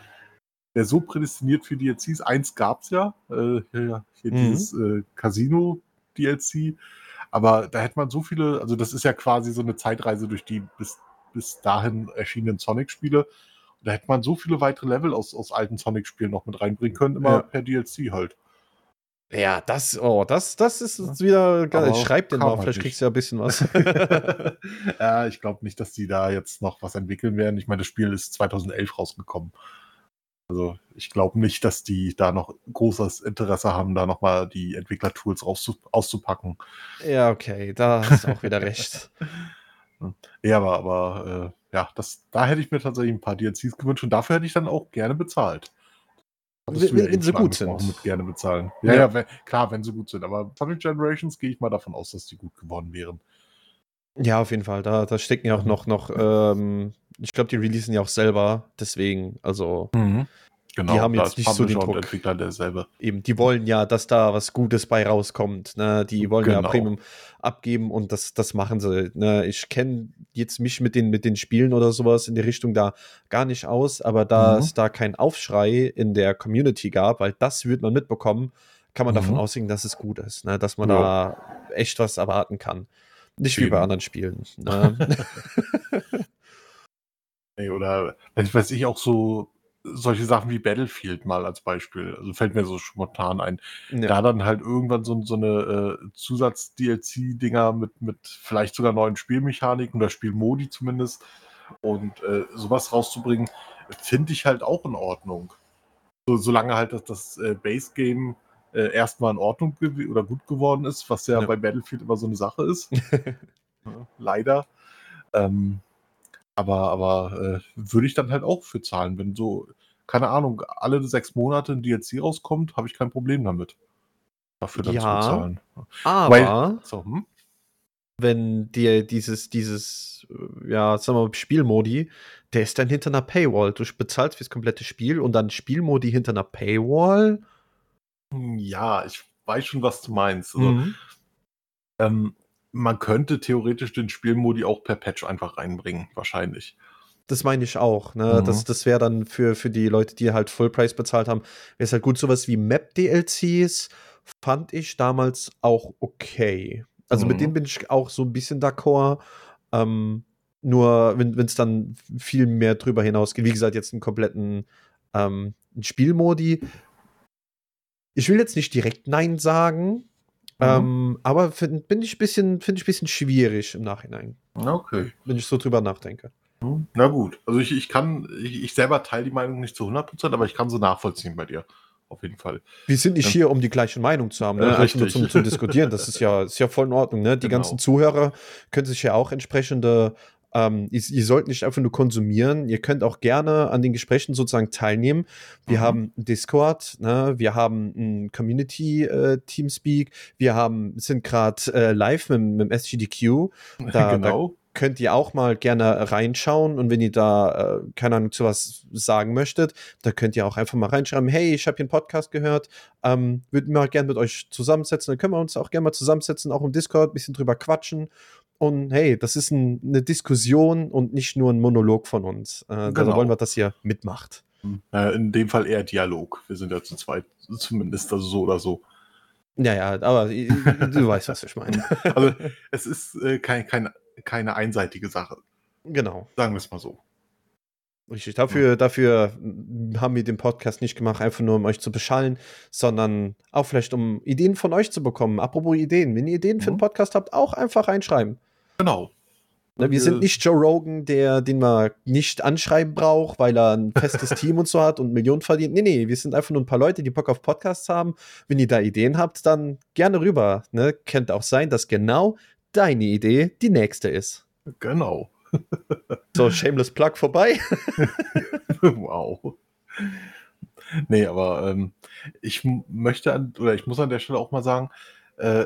Der so prädestiniert für DLCs. Eins gab es ja. Äh, hier, hier Mhm. dieses äh, Casino-DLC. Aber da hätte man so viele, also das ist ja quasi so eine Zeitreise durch die bis, bis dahin erschienenen Sonic-Spiele. Da hätte man so viele weitere Level aus, aus alten Sonic-Spielen noch mit reinbringen können, immer Ja. per DLC halt. Ja, das, oh, das, das ist wieder geil. Aber Schreib den mal, halt vielleicht nicht. kriegst du ja ein bisschen was. ja, ich glaube nicht, dass die da jetzt noch was entwickeln werden. Ich meine, das Spiel ist 2011 rausgekommen. Also ich glaube nicht, dass die da noch großes Interesse haben, da nochmal die Entwicklertools auszupacken. ja, okay, da hast du auch wieder recht. Ja, aber, aber äh, ja, das, da hätte ich mir tatsächlich ein paar DLCs gewünscht und dafür hätte ich dann auch gerne bezahlt. Hattest Wenn- ja wenn sie gut sind. Mit gerne bezahlen. Ja, Ja. ja, wenn, klar, wenn sie gut sind. Aber Sonic Generations gehe ich mal davon aus, dass die gut geworden wären. Ja, auf jeden Fall. Da, da stecken ja auch Mhm. noch, noch ähm, ich glaube, die releasen ja auch selber. Deswegen, also Genau, Die haben jetzt nicht so den Druck. Entwickler derselbe. eben, die wollen ja, dass da was Gutes bei rauskommt. Ne? Die wollen ja Genau. Premium abgeben und das, das machen sie. Ne? Ich kenne jetzt mich mit den, mit den Spielen oder sowas in die Richtung da gar nicht aus, aber da Mhm. es da keinen Aufschrei in der Community gab, weil das wird man mitbekommen, kann man davon Mhm. ausgehen, dass es gut ist, ne? dass man Ja. da echt was erwarten kann. Nicht wie bei Eben. anderen Spielen. Ne? Oder weiß weiß ich auch so solche Sachen wie Battlefield mal als Beispiel. Also fällt mir so spontan ein. ja. Da dann halt irgendwann so, so eine äh, Zusatz-DLC-Dinger mit, mit vielleicht sogar neuen Spielmechaniken oder Spielmodi zumindest und äh, sowas rauszubringen, finde ich halt auch in Ordnung. So, solange halt das, das äh, Base-Game äh, erstmal in Ordnung oder gut geworden ist, was ja, Ja. bei Battlefield immer so eine Sache ist. Ja, Leider. Ähm, aber aber äh, würde ich dann halt auch für zahlen, wenn so, keine Ahnung, alle sechs Monate ein DLC rauskommt, habe ich kein Problem damit. Dafür dann Ja. zu bezahlen. Aber So, hm? wenn dir dieses, dieses, äh, ja, sagen wir mal, Spielmodi, der ist dann hinter einer Paywall. Du bezahlst fürs komplette Spiel und dann Spielmodi hinter einer Paywall. Ja, ich weiß schon, was du meinst. Also, Mhm. ähm, man könnte theoretisch den Spielmodi auch per Patch einfach reinbringen, wahrscheinlich. Das meine ich auch. Ne? Mhm. Das, das wäre dann für, für die Leute, die halt Fullpreis bezahlt haben, wäre es halt gut. Sowas wie Map-DLCs fand ich damals auch okay. Also mit Mhm. denen bin ich auch so ein bisschen d'accord. Ähm, nur wenn es dann viel mehr drüber hinausgeht, wie gesagt, jetzt einen kompletten ähm, Spielmodi. Ich will jetzt nicht direkt Nein sagen, Mhm. ähm, aber find, bin ich bisschen, finde ich ein bisschen schwierig im Nachhinein, Okay. wenn ich so drüber nachdenke. Hm, Na gut. Also ich, ich kann, ich, ich selber teile die Meinung nicht zu 100%, aber ich kann sie nachvollziehen bei dir. auf jeden Fall. Wir sind nicht hier, um die gleiche Meinung zu haben, ne? Äh, Einfach nur richtig. zum, zum Diskutieren. Das ist ja, ist ja voll in Ordnung. Ne? Die Genau. ganzen Zuhörer können sich ja auch entsprechende, ähm, ihr, ihr sollt nicht einfach nur konsumieren, ihr könnt auch gerne an den Gesprächen sozusagen teilnehmen. Wir Mhm. haben Discord, ne? wir haben ein Community äh, Teamspeak, wir haben, sind gerade äh, live mit, mit dem SGDQ. Da, genau. da könnt ihr auch mal gerne reinschauen und wenn ihr da, äh, keine Ahnung, zu was sagen möchtet, da könnt ihr auch einfach mal reinschreiben, hey, ich habe hier einen Podcast gehört, ähm, würde mal gerne mit euch zusammensetzen, dann können wir uns auch gerne mal zusammensetzen, auch im Discord, ein bisschen drüber quatschen und hey, das ist ein, eine Diskussion und nicht nur ein Monolog von uns. Äh, Da Genau. wollen wir, dass ihr mitmacht. Äh, in dem Fall eher Dialog. Wir sind ja zu zweit, zumindest also so oder so. Ja, ja, aber du weißt, was ich meine. Also es ist äh, kein, kein, keine einseitige Sache, Genau. sagen wir es mal so. Richtig, dafür, dafür mm, haben wir den Podcast nicht gemacht, einfach nur um euch zu beschallen, sondern auch vielleicht um Ideen von euch zu bekommen. Apropos Ideen, wenn ihr Ideen für einen Mhm. Podcast habt, auch einfach reinschreiben. Genau. Ne, wir sind nicht Joe Rogan, der, den man nicht anschreiben braucht, weil er ein festes Team und so hat und Millionen verdient. Nee, nee, wir sind einfach nur ein paar Leute, die Bock auf Podcasts haben. Wenn ihr da Ideen habt, dann gerne rüber. Ne? Könnte auch sein, dass genau deine Idee die nächste ist. Genau. So, shameless plug vorbei. wow. Nee, aber ähm, ich möchte an, oder ich muss an der Stelle auch mal sagen, äh,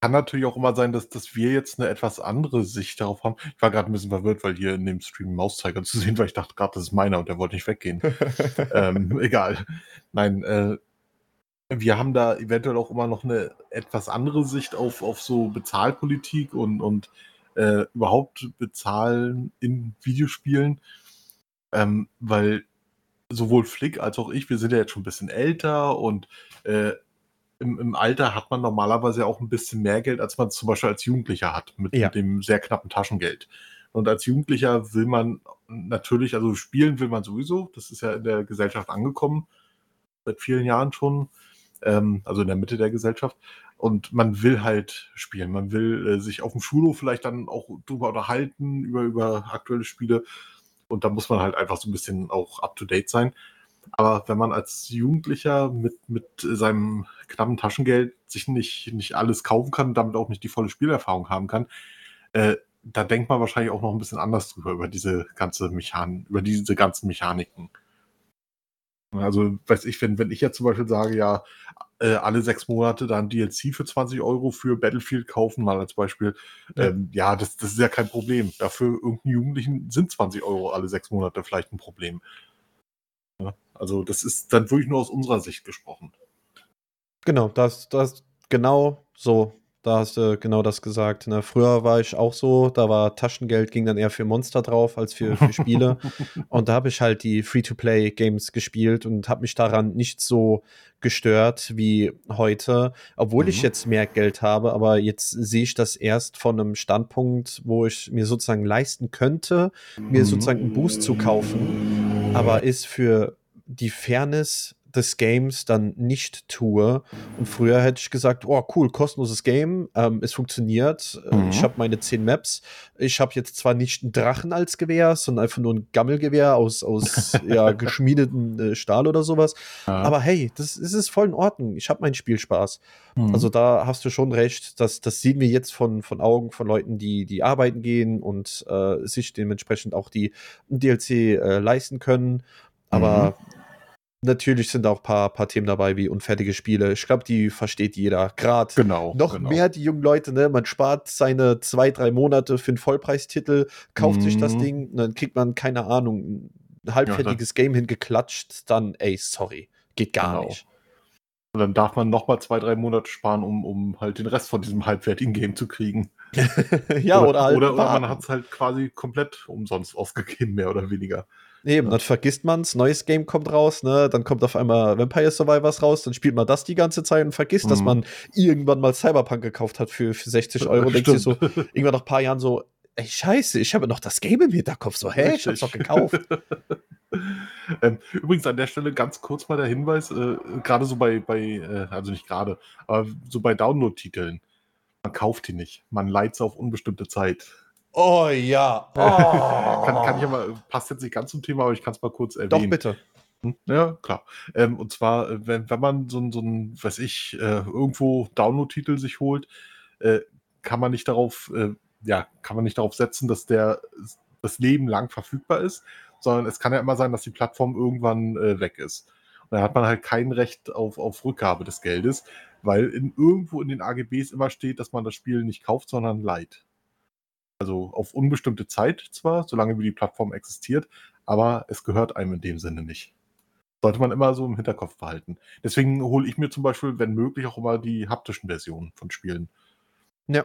kann natürlich auch immer sein, dass, dass wir jetzt eine etwas andere Sicht darauf haben. Ich war gerade ein bisschen verwirrt, weil hier in dem Stream Mauszeiger zu sehen war. Ich dachte gerade, das ist meiner und der wollte nicht weggehen. ähm, egal. Nein, äh, wir haben da eventuell auch immer noch eine etwas andere Sicht auf, auf so Bezahlpolitik und, und äh, überhaupt Bezahlen in Videospielen. Ähm, weil sowohl Flick als auch ich, wir sind ja jetzt schon ein bisschen älter und äh, im, im Alter hat man normalerweise auch ein bisschen mehr Geld, als man zum Beispiel als Jugendlicher hat, mit, Ja. dem sehr knappen Taschengeld. Und als Jugendlicher will man natürlich, also spielen will man sowieso, das ist ja in der Gesellschaft angekommen, seit vielen Jahren schon, ähm, also in der Mitte der Gesellschaft. Und man will halt spielen, man will äh, sich auf dem Schulhof vielleicht dann auch drüber unterhalten, über, über aktuelle Spiele. Und da muss man halt einfach so ein bisschen auch up-to-date sein. Aber wenn man als Jugendlicher mit, mit seinem knappen Taschengeld sich nicht, nicht alles kaufen kann und damit auch nicht die volle Spielerfahrung haben kann, äh, da denkt man wahrscheinlich auch noch ein bisschen anders drüber, über diese ganze Mechan über diese ganzen Mechaniken. Also, weiß ich, wenn, wenn ich jetzt zum Beispiel sage, ja, äh, alle sechs Monate dann DLC für 20 Euro für Battlefield kaufen, mal als Beispiel, Ja. ähm, ja, das, das ist ja kein Problem. Dafür irgendeinen Jugendlichen sind 20 Euro alle sechs Monate vielleicht ein Problem. Ja, also, das ist dann wirklich nur aus unserer Sicht gesprochen. Genau, das, das genau so. Da hast du genau das gesagt. Ne? Früher war ich auch so, da war Taschengeld, ging dann eher für Monster drauf als für, für Spiele. und da habe ich halt die Free-to-Play-Games gespielt und habe mich daran nicht so gestört wie heute, obwohl ich Mhm. jetzt mehr Geld habe, aber jetzt sehe ich das erst von einem Standpunkt, wo ich mir sozusagen leisten könnte, mir Mhm. sozusagen einen Boost zu kaufen, aber ist für die Fairness des Games dann nicht tue. Und früher hätte ich gesagt, oh cool, kostenloses Game, ähm, es funktioniert, äh, Mhm. ich habe meine 10 Maps, ich habe jetzt zwar nicht einen Drachen als Gewehr, sondern einfach nur ein Gammelgewehr aus, aus ja, geschmiedetem äh, Stahl oder sowas. Ja. Aber hey, das, das ist voll in Ordnung. Ich habe meinen Spielspaß. Mhm. Also da hast du schon recht. Das, das sehen wir jetzt von, von Augen von Leuten, die, die arbeiten gehen und äh, sich dementsprechend auch die DLC äh, leisten können. Aber natürlich sind auch ein paar, paar Themen dabei wie unfertige Spiele. Ich glaube, die versteht jeder. Gerade genau. noch genau. mehr die jungen Leute, ne? Man spart seine zwei, drei Monate für einen Vollpreistitel, kauft sich das Mhm. Ding und dann kriegt man, keine Ahnung, ein halbfertiges Game hingeklatscht, dann, ey, sorry, geht gar Genau. nicht. Und dann darf man nochmal zwei, drei Monate sparen, um, um halt den Rest von diesem halbwertigen Game zu kriegen. ja, oder, halt. Oder, oder man hat es halt quasi komplett umsonst ausgegeben, mehr oder weniger. Eben, dann vergisst man's, neues Game kommt raus, ne? Dann kommt auf einmal Vampire Survivors raus, dann spielt man das die ganze Zeit und vergisst, dass Mhm. man irgendwann mal Cyberpunk gekauft hat für, für 60 Euro. Und denkt sich so, irgendwann nach ein paar Jahren so, ey, scheiße, ich habe noch das Game im Hinterkopf. So, hä, ich hab's doch Richtig. gekauft. ähm, übrigens an der Stelle ganz kurz mal der Hinweis, äh, gerade so bei, bei äh, also nicht gerade, aber so bei Download-Titeln, man kauft die nicht, man leiht sie auf unbestimmte Zeit. Oh ja. Kann, kann ich aber, passt jetzt nicht ganz zum Thema, aber ich kann es mal kurz Doch, erwähnen. bitte. Hm, ja, klar. Ähm, und zwar, äh, wenn wenn man so so weiß ich, äh, irgendwo Download-Titel sich holt, äh, kann man nicht darauf äh, ja, kann man nicht darauf setzen, dass der das Leben lang verfügbar ist, sondern es kann ja immer sein, dass die Plattform irgendwann, äh, weg ist. Und dann hat man halt kein Recht auf auf Rückgabe des Geldes, weil in irgendwo in den AGBs immer steht, dass man das Spiel nicht kauft, sondern leiht. Also, auf unbestimmte Zeit zwar, solange wie die Plattform existiert, aber es gehört einem in dem Sinne nicht. Sollte man immer so im Hinterkopf behalten. Deswegen hole ich mir zum Beispiel, wenn möglich, auch immer die haptischen Versionen von Spielen. Ja.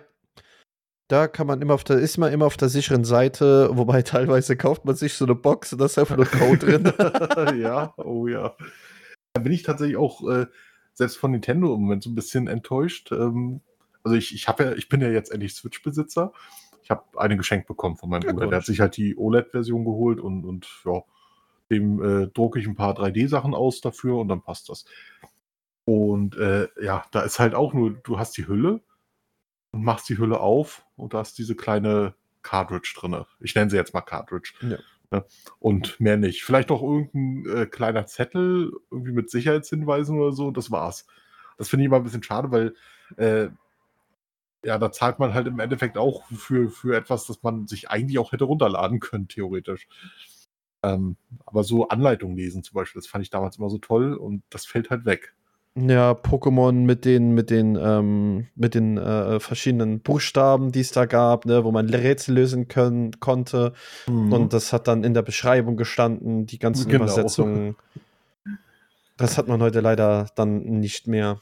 Da kann man immer auf der ist man immer auf der sicheren Seite, wobei teilweise kauft man sich so 'ne Box und da ist einfach nur Code drin. Ja, oh ja. Da bin ich tatsächlich auch, äh, selbst von Nintendo im Moment so 'n bisschen enttäuscht. Ähm, also ich ich habe ja ich bin ja jetzt endlich Switch-Besitzer. Ich habe eine geschenkt bekommen von meinem Bruder. Der hat sich halt die OLED-Version geholt und und ja, dem, äh, drucke ich 'n paar 3D-Sachen aus dafür und dann passt das. Und, äh, ja, da ist halt auch nur du hast die Hülle und machst die Hülle auf und da ist diese kleine Cartridge drinne. Ich nenne sie jetzt mal Cartridge. Ja. Ne? Und mehr nicht. Vielleicht noch irgend 'n, äh, kleiner Zettel, irgendwie mit Sicherheitshinweisen oder so, das war's. Das finde ich immer 'n bisschen schade, weil, äh ja, da zahlt man halt im Endeffekt auch für für etwas, das man sich eigentlich auch hätte runterladen können, theoretisch. Ähm, aber so Anleitungen lesen zum Beispiel, das fand ich damals immer so toll und das fällt halt weg. Ja, Pokémon mit den mit den, ähm mit den, äh, verschiedenen Buchstaben, die es da gab, ne, wo man Rätsel lösen können konnte. Mhm. Und das hat dann in der Beschreibung gestanden, die ganzen Genau. Übersetzungen. Das hat man heute leider dann nicht mehr.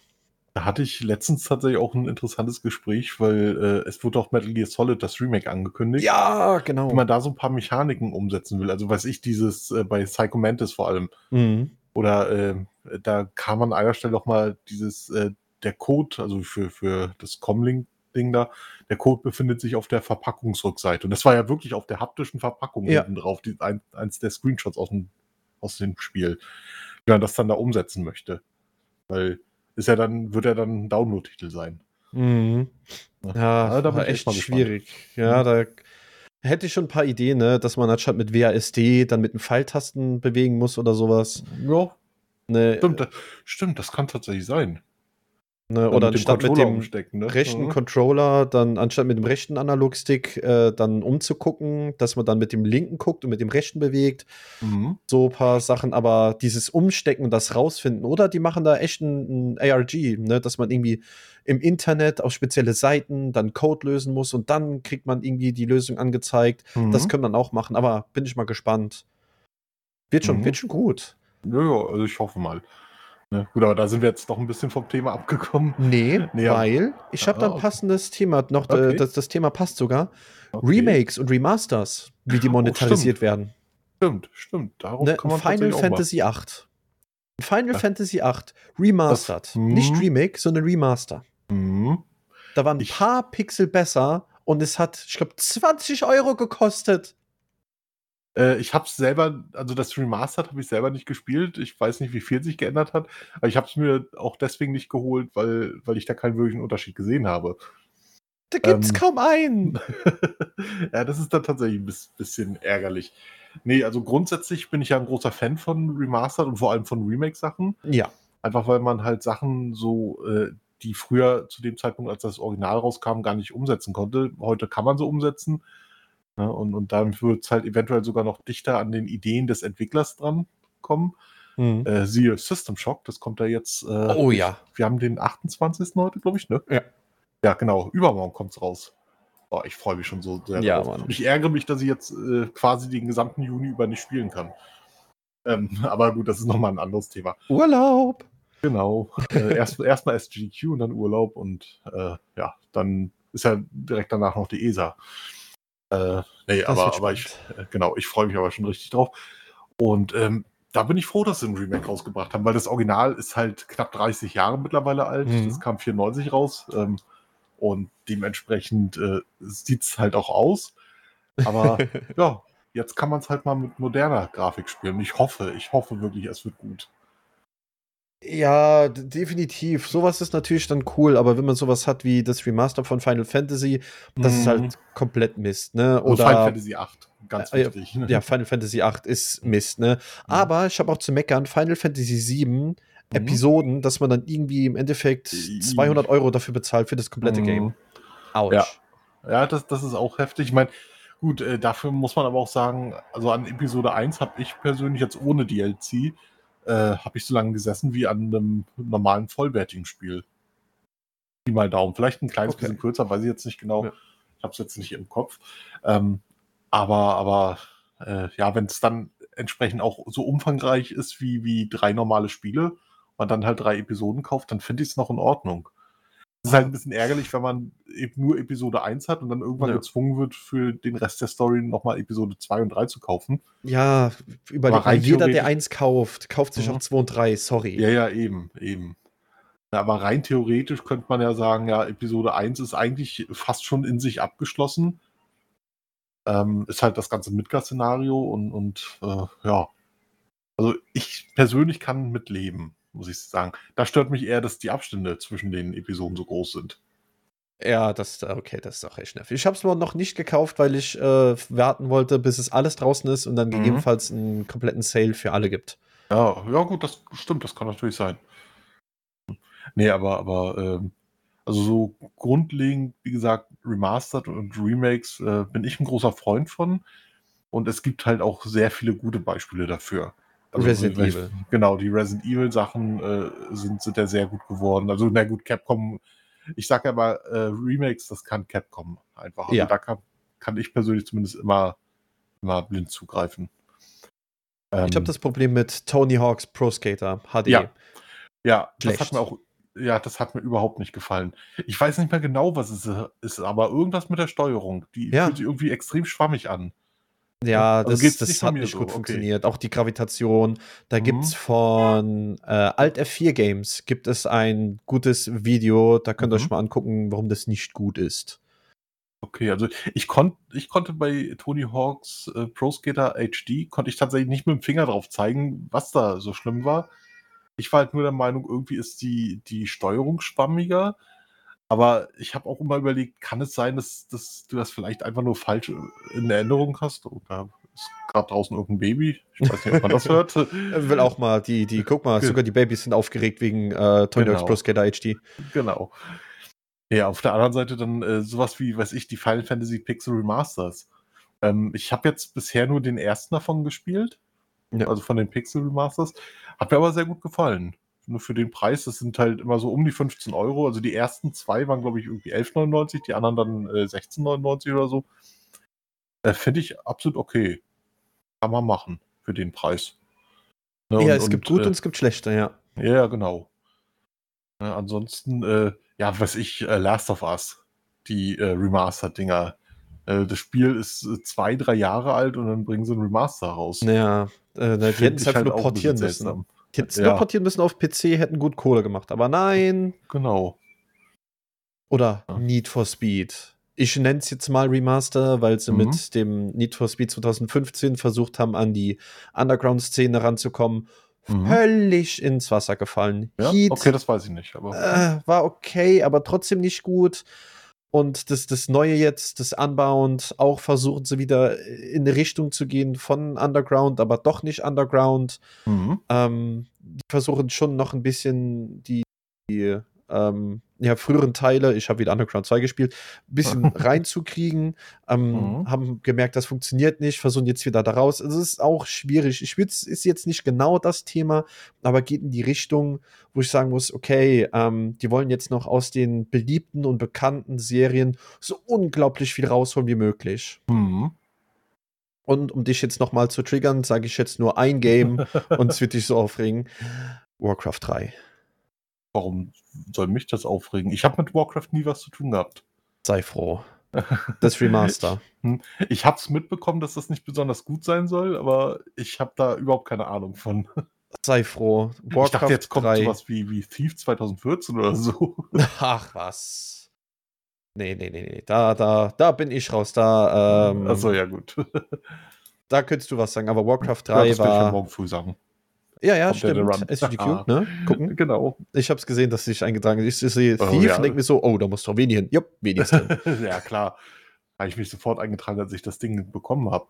Da hatte ich letztens tatsächlich auch 'n interessantes Gespräch, weil, äh, es wurde auch Metal Gear Solid, das Remake angekündigt. Ja, genau. man da so 'n paar Mechaniken umsetzen will. Also, weiß ich, dieses, äh, bei Psycho Mantis vor allem. Mhm. Oder, ähm, da kam an einer Stelle noch mal dieses, äh der Code, also für für das Comlink-Ding da, der Code befindet sich auf der Verpackungsrückseite. Und das war ja wirklich auf der haptischen Verpackung Ja. hinten drauf, die ein eins der Screenshots aus'm aus dem Spiel, wie man das dann da umsetzen möchte. Weil ist ja dann wird ja dann 'n Download-Titel sein. Mhm. Ja, Ah, da war echt schwierig. Ja, Mhm. da hätte ich schon 'n paar Ideen, ne, dass man anstatt mit WASD dann mit 'n Pfeiltasten bewegen muss oder so was. Ja. Ne, Stimmt, äh da stimmt, das kann tatsächlich sein. Ne, oder mit dem anstatt mit dem ne? rechten Mhm. Controller dann anstatt mit dem rechten Analogstick, äh, dann umzugucken, dass man dann mit dem linken guckt und mit dem rechten bewegt. Mhm. So paar Sachen, aber dieses Umstecken und das Rausfinden oder die machen da echt 'n 'n ARG, ne, dass man irgendwie im Internet auf spezielle Seiten dann Code lösen muss und dann kriegt man irgendwie die Lösung angezeigt. Das Mhm. könnte man auch machen, aber bin ich mal gespannt. Wird schon Mhm. wird schon gut. Ja, ja, also ich hoffe mal. Ne, gut, aber da sind wir jetzt doch 'n bisschen vom Thema abgekommen. Ne, Ne, aber weil ich habe da 'n Ah, okay. passendes Thema noch, äh, Okay. das das Thema passt sogar. Okay. Remakes und Remasters, wie die Oh, monetarisiert stimmt. werden. Stimmt, stimmt. Darauf Ne, kann man Final tatsächlich auch mal Fantasy VIII. Final Ja. Fantasy VIII Das Remastered. Nicht mhm. Remake, sondern Remaster. Mhm. Da waren 'n Ich paar Pixel besser und es hat, ich glaube, 20 € gekostet. Äh, ich habe es selber also das Remastered habe ich selber nicht gespielt. Ich weiß nicht, wie viel sich geändert hat, aber ich habe es mir auch deswegen nicht geholt, weil weil ich da keinen wirklichen Unterschied gesehen habe. Da gibt's Ähm. kaum einen. Ja, das ist dann tatsächlich 'n bis bisschen ärgerlich. Ne, also grundsätzlich bin ich ja 'n großer Fan von Remastered und vor allem von Remake-Sachen. Ja. Einfach weil man halt Sachen so, äh, die früher zu dem Zeitpunkt, als das Original rauskam, gar nicht umsetzen konnte. Heute kann man sie umsetzen, ne? Und und dann wird's halt eventuell sogar noch dichter an den Ideen des Entwicklers drankommen. Mhm. Äh, siehe System Shock, das kommt ja jetzt, äh Oh ja. wir haben den 28. heute, glaube ich, ne? Ja. Ja, genau, übermorgen kommt's raus. Oh, ich freue mich schon so sehr Ja, drauf. Mann. Ich ärgere mich, dass ich jetzt, äh, quasi den gesamten Juni über nicht spielen kann. Ähm, aber gut, das ist noch mal 'n anderes Thema. Urlaub. Genau. Äh, erst erst SGDQ und dann Urlaub und, äh, ja, dann ist ja direkt danach noch die ESA. Äh, ne, Das aber aber ich äh, genau, ich freue mich aber schon richtig drauf. Und, ähm, da bin ich froh, dass sie 'n Remake rausgebracht haben, weil das Original ist halt knapp 30 Jahre mittlerweile alt. Mhm. Das kam 94 raus, ähm, und dementsprechend, äh, sieht's halt auch aus. Aber ja, jetzt kann man's halt mal mit moderner Grafik spielen. Ich hoffe ich hoffe wirklich, es wird gut. Ja, definitiv. So was ist natürlich dann cool, aber wenn man so was hat wie das Remaster von Final Fantasy, das ist Mhm. halt komplett Mist, ne? Also Final Oder Fantasy VIII, ganz Äh, wichtig. ne? ja, Final Fantasy VIII ist Mist, ne? Aber ich habe auch zu meckern, Final Fantasy VII Episoden, dass man dann irgendwie im Endeffekt I- 200 Euro dafür bezahlt für das komplette Mhm. Game. Autsch. Ja. Ja, das, das ist auch heftig. Ich meine, gut, äh, dafür muss man aber auch sagen, also an Episode 1 habe ich persönlich jetzt ohne DLC, äh, habe ich so lange gesessen wie an einem normalen vollwertigen Spiel. Pi mal Daumen. Vielleicht ein kleines Okay. bisschen kürzer, weiß ich jetzt nicht genau. Ja. Ich habe es jetzt nicht im Kopf. Ähm, aber aber äh, ja, wenn es dann entsprechend auch so umfangreich ist wie, wie drei normale Spiele, man dann halt drei Episoden kauft, dann finde ich es noch in Ordnung. Es ist halt ein bisschen ärgerlich, wenn man eben nur Episode 1 hat und dann irgendwann Ja. gezwungen wird, für den Rest der Story nochmal Episode 2 und 3 zu kaufen. Ja, überleg Aber mal, jeder, der theoretisch- eins kauft, kauft sich Mhm. auch 2 und 3, sorry. Ja, ja, eben, eben. Aber rein theoretisch könnte man ja sagen, ja, Episode 1 ist eigentlich fast schon in sich abgeschlossen. Ähm, ist halt das ganze Midgar-Szenario und, und äh, ja. Also ich persönlich kann mitleben, muss ich sagen. Da stört mich eher, dass die Abstände zwischen den Episoden so groß sind. Ja, das, okay, das ist auch echt nervig. Ich habe es mir noch nicht gekauft, weil ich äh, warten wollte, bis es alles draußen ist und dann Mhm. gegebenenfalls einen kompletten Sale für alle gibt. Ja, ja, gut, das stimmt, das kann natürlich sein. Nee, aber, aber, ähm, also so grundlegend, wie gesagt, Remastered und Remakes äh, bin ich ein großer Freund von. Und es gibt halt auch sehr viele gute Beispiele dafür. Resident weil- Evil. Genau, die Resident Evil Sachen äh, sind, sind ja sehr gut geworden. Also, na gut, Capcom, ich sage ja mal, äh, Remakes, das kann Capcom einfach. Also Ja. da kann, kann ich persönlich zumindest immer, immer blind zugreifen. Ich Ähm, habe das Problem mit Tony Hawk's Pro Skater HD. Ja. Ja, das hat mir auch, ja, das hat mir überhaupt nicht gefallen. Ich weiß nicht mehr genau, was es ist, aber irgendwas mit der Steuerung. Die Ja. fühlt sich irgendwie extrem schwammig an. Ja, Also das, geht's das hat nicht so, gut okay. funktioniert. Auch die Gravitation. Da Mhm. gibt's von äh, Alt F4 Games gibt es ein gutes Video. Da könnt ihr Mhm. euch mal angucken, warum das nicht gut ist. Okay, also ich, konnt, ich konnte bei Tony Hawks äh, Pro Skater HD, konnte ich tatsächlich nicht mit dem Finger drauf zeigen, was da so schlimm war. Ich war halt nur der Meinung, irgendwie ist die, die Steuerung schwammiger. Aber ich habe auch immer überlegt, kann es sein, dass, dass du das vielleicht einfach nur falsch in Erinnerung hast? Oh, da ist gerade draußen irgendein Baby. Ich weiß nicht, ob man das hört. Äh, will auch mal, die, die, guck mal, sogar die Babys sind aufgeregt wegen äh, Tony Genau. Pro Skater HD. Genau. Ja, auf der anderen Seite dann äh, sowas wie, weiß ich, die Final Fantasy Pixel Remasters. Ähm, ich habe jetzt bisher nur den ersten davon gespielt, Ja. also von den Pixel Remasters. Hat mir aber sehr gut gefallen. Nur für den Preis, das sind halt immer so um die 15 Euro. Also die ersten zwei waren, glaube ich, irgendwie 11,99, die anderen dann äh, 16,99 oder so. Äh, Finde ich absolut okay. Kann man machen für den Preis. Ne, ja, und- es gibt und, gut äh, und es gibt schlechte, ja. ja, genau. Ja, ansonsten, äh, ja, was ich, äh, Last of Us, die äh, Remastered-Dinger. Äh, das Spiel ist äh, zwei, drei Jahre alt und dann bringen sie ein Remaster raus. Ja, äh, die hätten es einfach halt nur portieren müssen. Hätten es Ja. portieren müssen auf PC, hätten gut Kohle gemacht. Aber nein. Genau. Oder Ja. Need for Speed. Ich nenne es jetzt mal Remaster, weil sie Mhm. mit dem Need for Speed 2015 versucht haben, an die Underground-Szene ranzukommen. Mhm. Völlig ins Wasser gefallen. Ja? Heat Okay, das weiß ich nicht. Aber äh, war okay, aber trotzdem nicht gut. Und das, das Neue jetzt, das Unbound, auch versuchen sie wieder in eine Richtung zu gehen von Underground, aber doch nicht Underground. mhm. Ähm, die versuchen schon noch ein bisschen die, die ähm, ja, früheren Teile, ich habe wieder Underground 2 gespielt, ein bisschen reinzukriegen. Ähm, Mhm. Haben gemerkt, das funktioniert nicht, versuchen jetzt wieder da raus. Es ist auch schwierig. Ich würde ist jetzt nicht genau das Thema, aber geht in die Richtung, wo ich sagen muss, okay, ähm, die wollen jetzt noch aus den beliebten und bekannten Serien so unglaublich viel rausholen wie möglich. Mhm. Und um dich jetzt noch mal zu triggern, sage ich jetzt nur ein Game und es wird dich so aufregen. Warcraft 3. Warum soll mich das aufregen? Ich habe mit Warcraft nie was zu tun gehabt. Sei froh. Das Remaster. Ich habe es mitbekommen, dass das nicht besonders gut sein soll, aber ich habe da überhaupt keine Ahnung von. Sei froh. Warcraft ich dachte, jetzt kommt 3. sowas wie, wie Thief 2014 oder so. Ach was. Nee, nee, nee, nee. Da, da, da bin ich raus. Da, ähm, Achso, ja, gut. da könntest du was sagen. Aber Warcraft Ja, 3 das will ich ja war. morgen früh sagen. Ja, ja, stimmt. Run. SGDQ, ne? Gucken. Genau. Ich hab's gesehen, dass sich eingetragen ist. Ich sehe Oh, Thief ja. und denke mir so, oh, da muss doch wenig hin. Jupp, wenig ja, klar. Habe ich mich sofort eingetragen, als ich das Ding bekommen habe.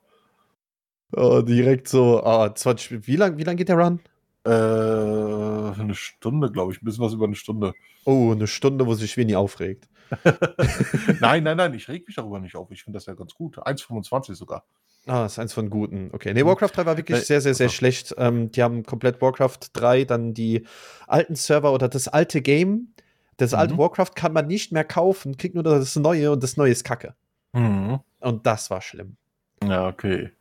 Oh, direkt so, ah, 20, wie lang, wie lang geht der Run? Äh, eine Stunde, glaube ich. Ein bisschen was über eine Stunde. Oh, eine Stunde, wo sich Winnie aufregt. nein, nein, nein, ich reg mich darüber nicht auf. Ich finde das ja ganz gut. 1,25 sogar. Ah, ist eins von guten. Okay. Nee, Warcraft 3 war wirklich äh, sehr, sehr, sehr ja. schlecht. Ähm, die haben komplett Warcraft 3, dann die alten Server oder das alte Game. Das mhm. alte Warcraft kann man nicht mehr kaufen, kriegt nur das neue und das neue ist Kacke. Mhm. Und das war schlimm. Ja, okay.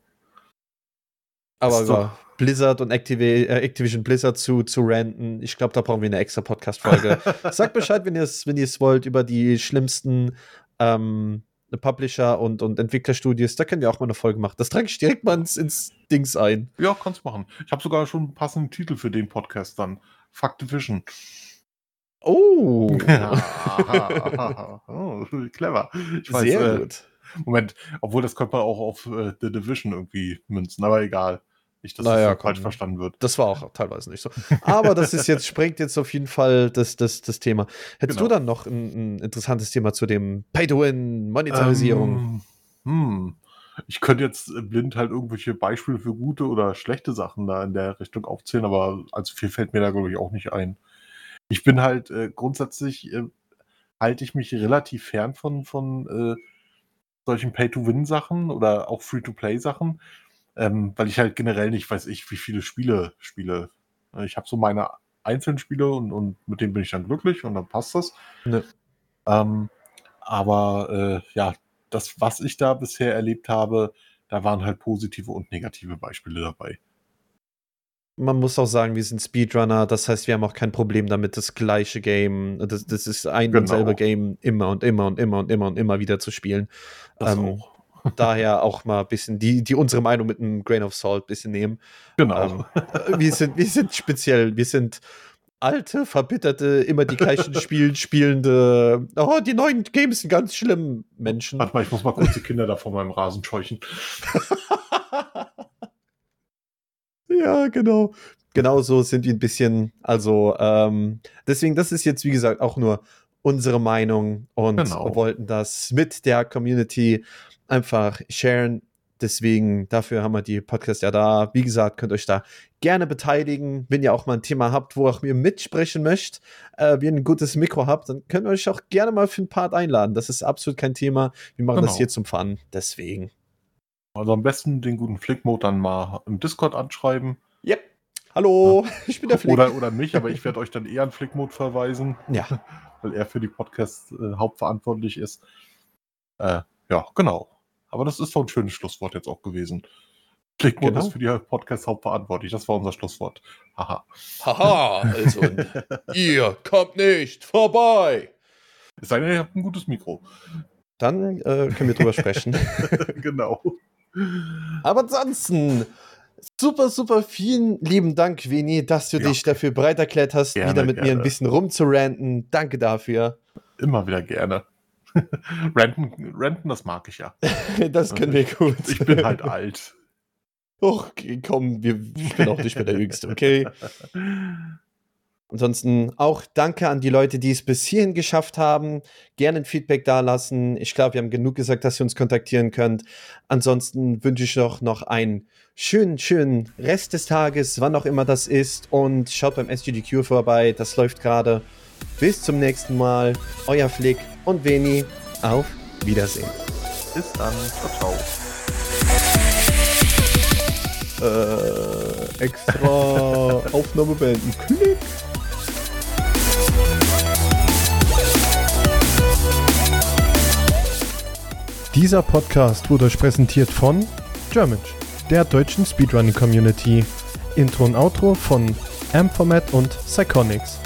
Aber über Blizzard und Activ äh, Activision Blizzard zu, zu ranten, ich glaube, da brauchen wir eine extra Podcast-Folge. Sagt Bescheid, wenn ihr es wenn wollt, über die schlimmsten ähm, Publisher und, und Entwicklerstudios. Da können wir auch mal eine Folge machen. Das trage ich direkt mal ins, ins Dings ein. Ja, kannst machen. Ich habe sogar schon einen passenden Titel für den Podcast dann. Fuck Division. Oh. oh clever. Ich weiß, Sehr äh, gut. Moment, obwohl das könnte man auch auf äh, The Division irgendwie münzen, aber egal. Nicht, dass naja, das falsch verstanden wird. Das war auch teilweise nicht so. Aber das ist jetzt, sprengt jetzt auf jeden Fall das, das, das Thema. Hättest genau. du dann noch ein, ein, interessantes Thema zu dem Pay-to-Win, Monetarisierung? Ähm, hm. Ich könnte jetzt blind halt irgendwelche Beispiele für gute oder schlechte Sachen da in der Richtung aufzählen, aber allzu viel fällt mir da, glaube ich, auch nicht ein. Ich bin halt äh, grundsätzlich, äh, halte ich mich relativ fern von, von äh, solchen Pay-to-Win-Sachen oder auch Free-to-Play-Sachen ähm, weil ich halt generell nicht weiß ich, wie viele Spiele spiele. Ich habe so meine einzelnen Spiele und, und mit denen bin ich dann glücklich und dann passt das. Ne. Ähm, aber äh, ja, das, was ich da bisher erlebt habe, da waren halt positive und negative Beispiele dabei. Man muss auch sagen, wir sind Speedrunner, das heißt, wir haben auch kein Problem damit, das gleiche Game, das, das ist ein genau. und selbe Game immer und immer und immer und immer und immer wieder zu spielen. Das ähm, auch. Daher auch mal ein bisschen die, die unsere Meinung mit einem Grain of Salt ein bisschen nehmen. Genau. Ähm, wir, sind, wir sind speziell, wir sind alte, verbitterte, immer die gleichen Spiele spielende, oh, die neuen Games sind ganz schlimm, Menschen. Warte mal, ich muss mal kurz die Kinder da vor meinem Rasen scheuchen. ja, genau. Genau so sind wir ein bisschen, also ähm, deswegen, das ist jetzt, wie gesagt, auch nur unsere Meinung und genau. wollten das mit der Community einfach sharen. Deswegen, dafür haben wir die Podcast ja da. Wie gesagt, könnt euch da gerne beteiligen. Wenn ihr auch mal ein Thema habt, wo auch mir mitsprechen möchtet, äh, wie ihr ein gutes Mikro habt, dann könnt ihr euch auch gerne mal für einen Part einladen. Das ist absolut kein Thema. Wir machen genau. das hier zum Fun. Deswegen. Also am besten den guten Flickmode dann mal im Discord anschreiben. Yep. Hallo, ja. ich bin der Flick. Oder, oder mich, aber ich werde euch dann eher an Flickmode verweisen. Ja. Weil er für die Podcast äh, hauptverantwortlich ist. Äh, ja, genau. Aber das ist so ein schönes Schlusswort jetzt auch gewesen. Klickmund genau. ist für die Podcast hauptverantwortlich. Das war unser Schlusswort. Haha. Haha, also ihr kommt nicht vorbei. Es sei denn, ihr habt ein gutes Mikro. Dann äh, können wir drüber sprechen. genau. Aber ansonsten, super, super vielen lieben Dank, Veni, dass du ja. dich dafür bereit erklärt hast, gerne, wieder mit gerne. mir ein bisschen rumzuranten. Danke dafür. Immer wieder gerne. Renten, Renten, das mag ich ja. das können wir gut. Ich bin halt alt. Och, komm, wir, ich bin auch nicht mehr der Jüngste, okay? Ansonsten auch danke an die Leute, die es bis hierhin geschafft haben. Gerne ein Feedback dalassen. Ich glaube, wir haben genug gesagt, dass ihr uns kontaktieren könnt. Ansonsten wünsche ich noch, noch einen schönen, schönen Rest des Tages, wann auch immer das ist. Und schaut beim SGDQ vorbei. Das läuft gerade. Bis zum nächsten Mal. Euer Flick und Veni. Auf Wiedersehen. Bis dann. Ciao, ciao. Äh, extra Aufnahme beenden. Klick. Dieser Podcast wurde euch präsentiert von German, der deutschen Speedrunning Community. Intro und Outro von Amformat und Psychonics.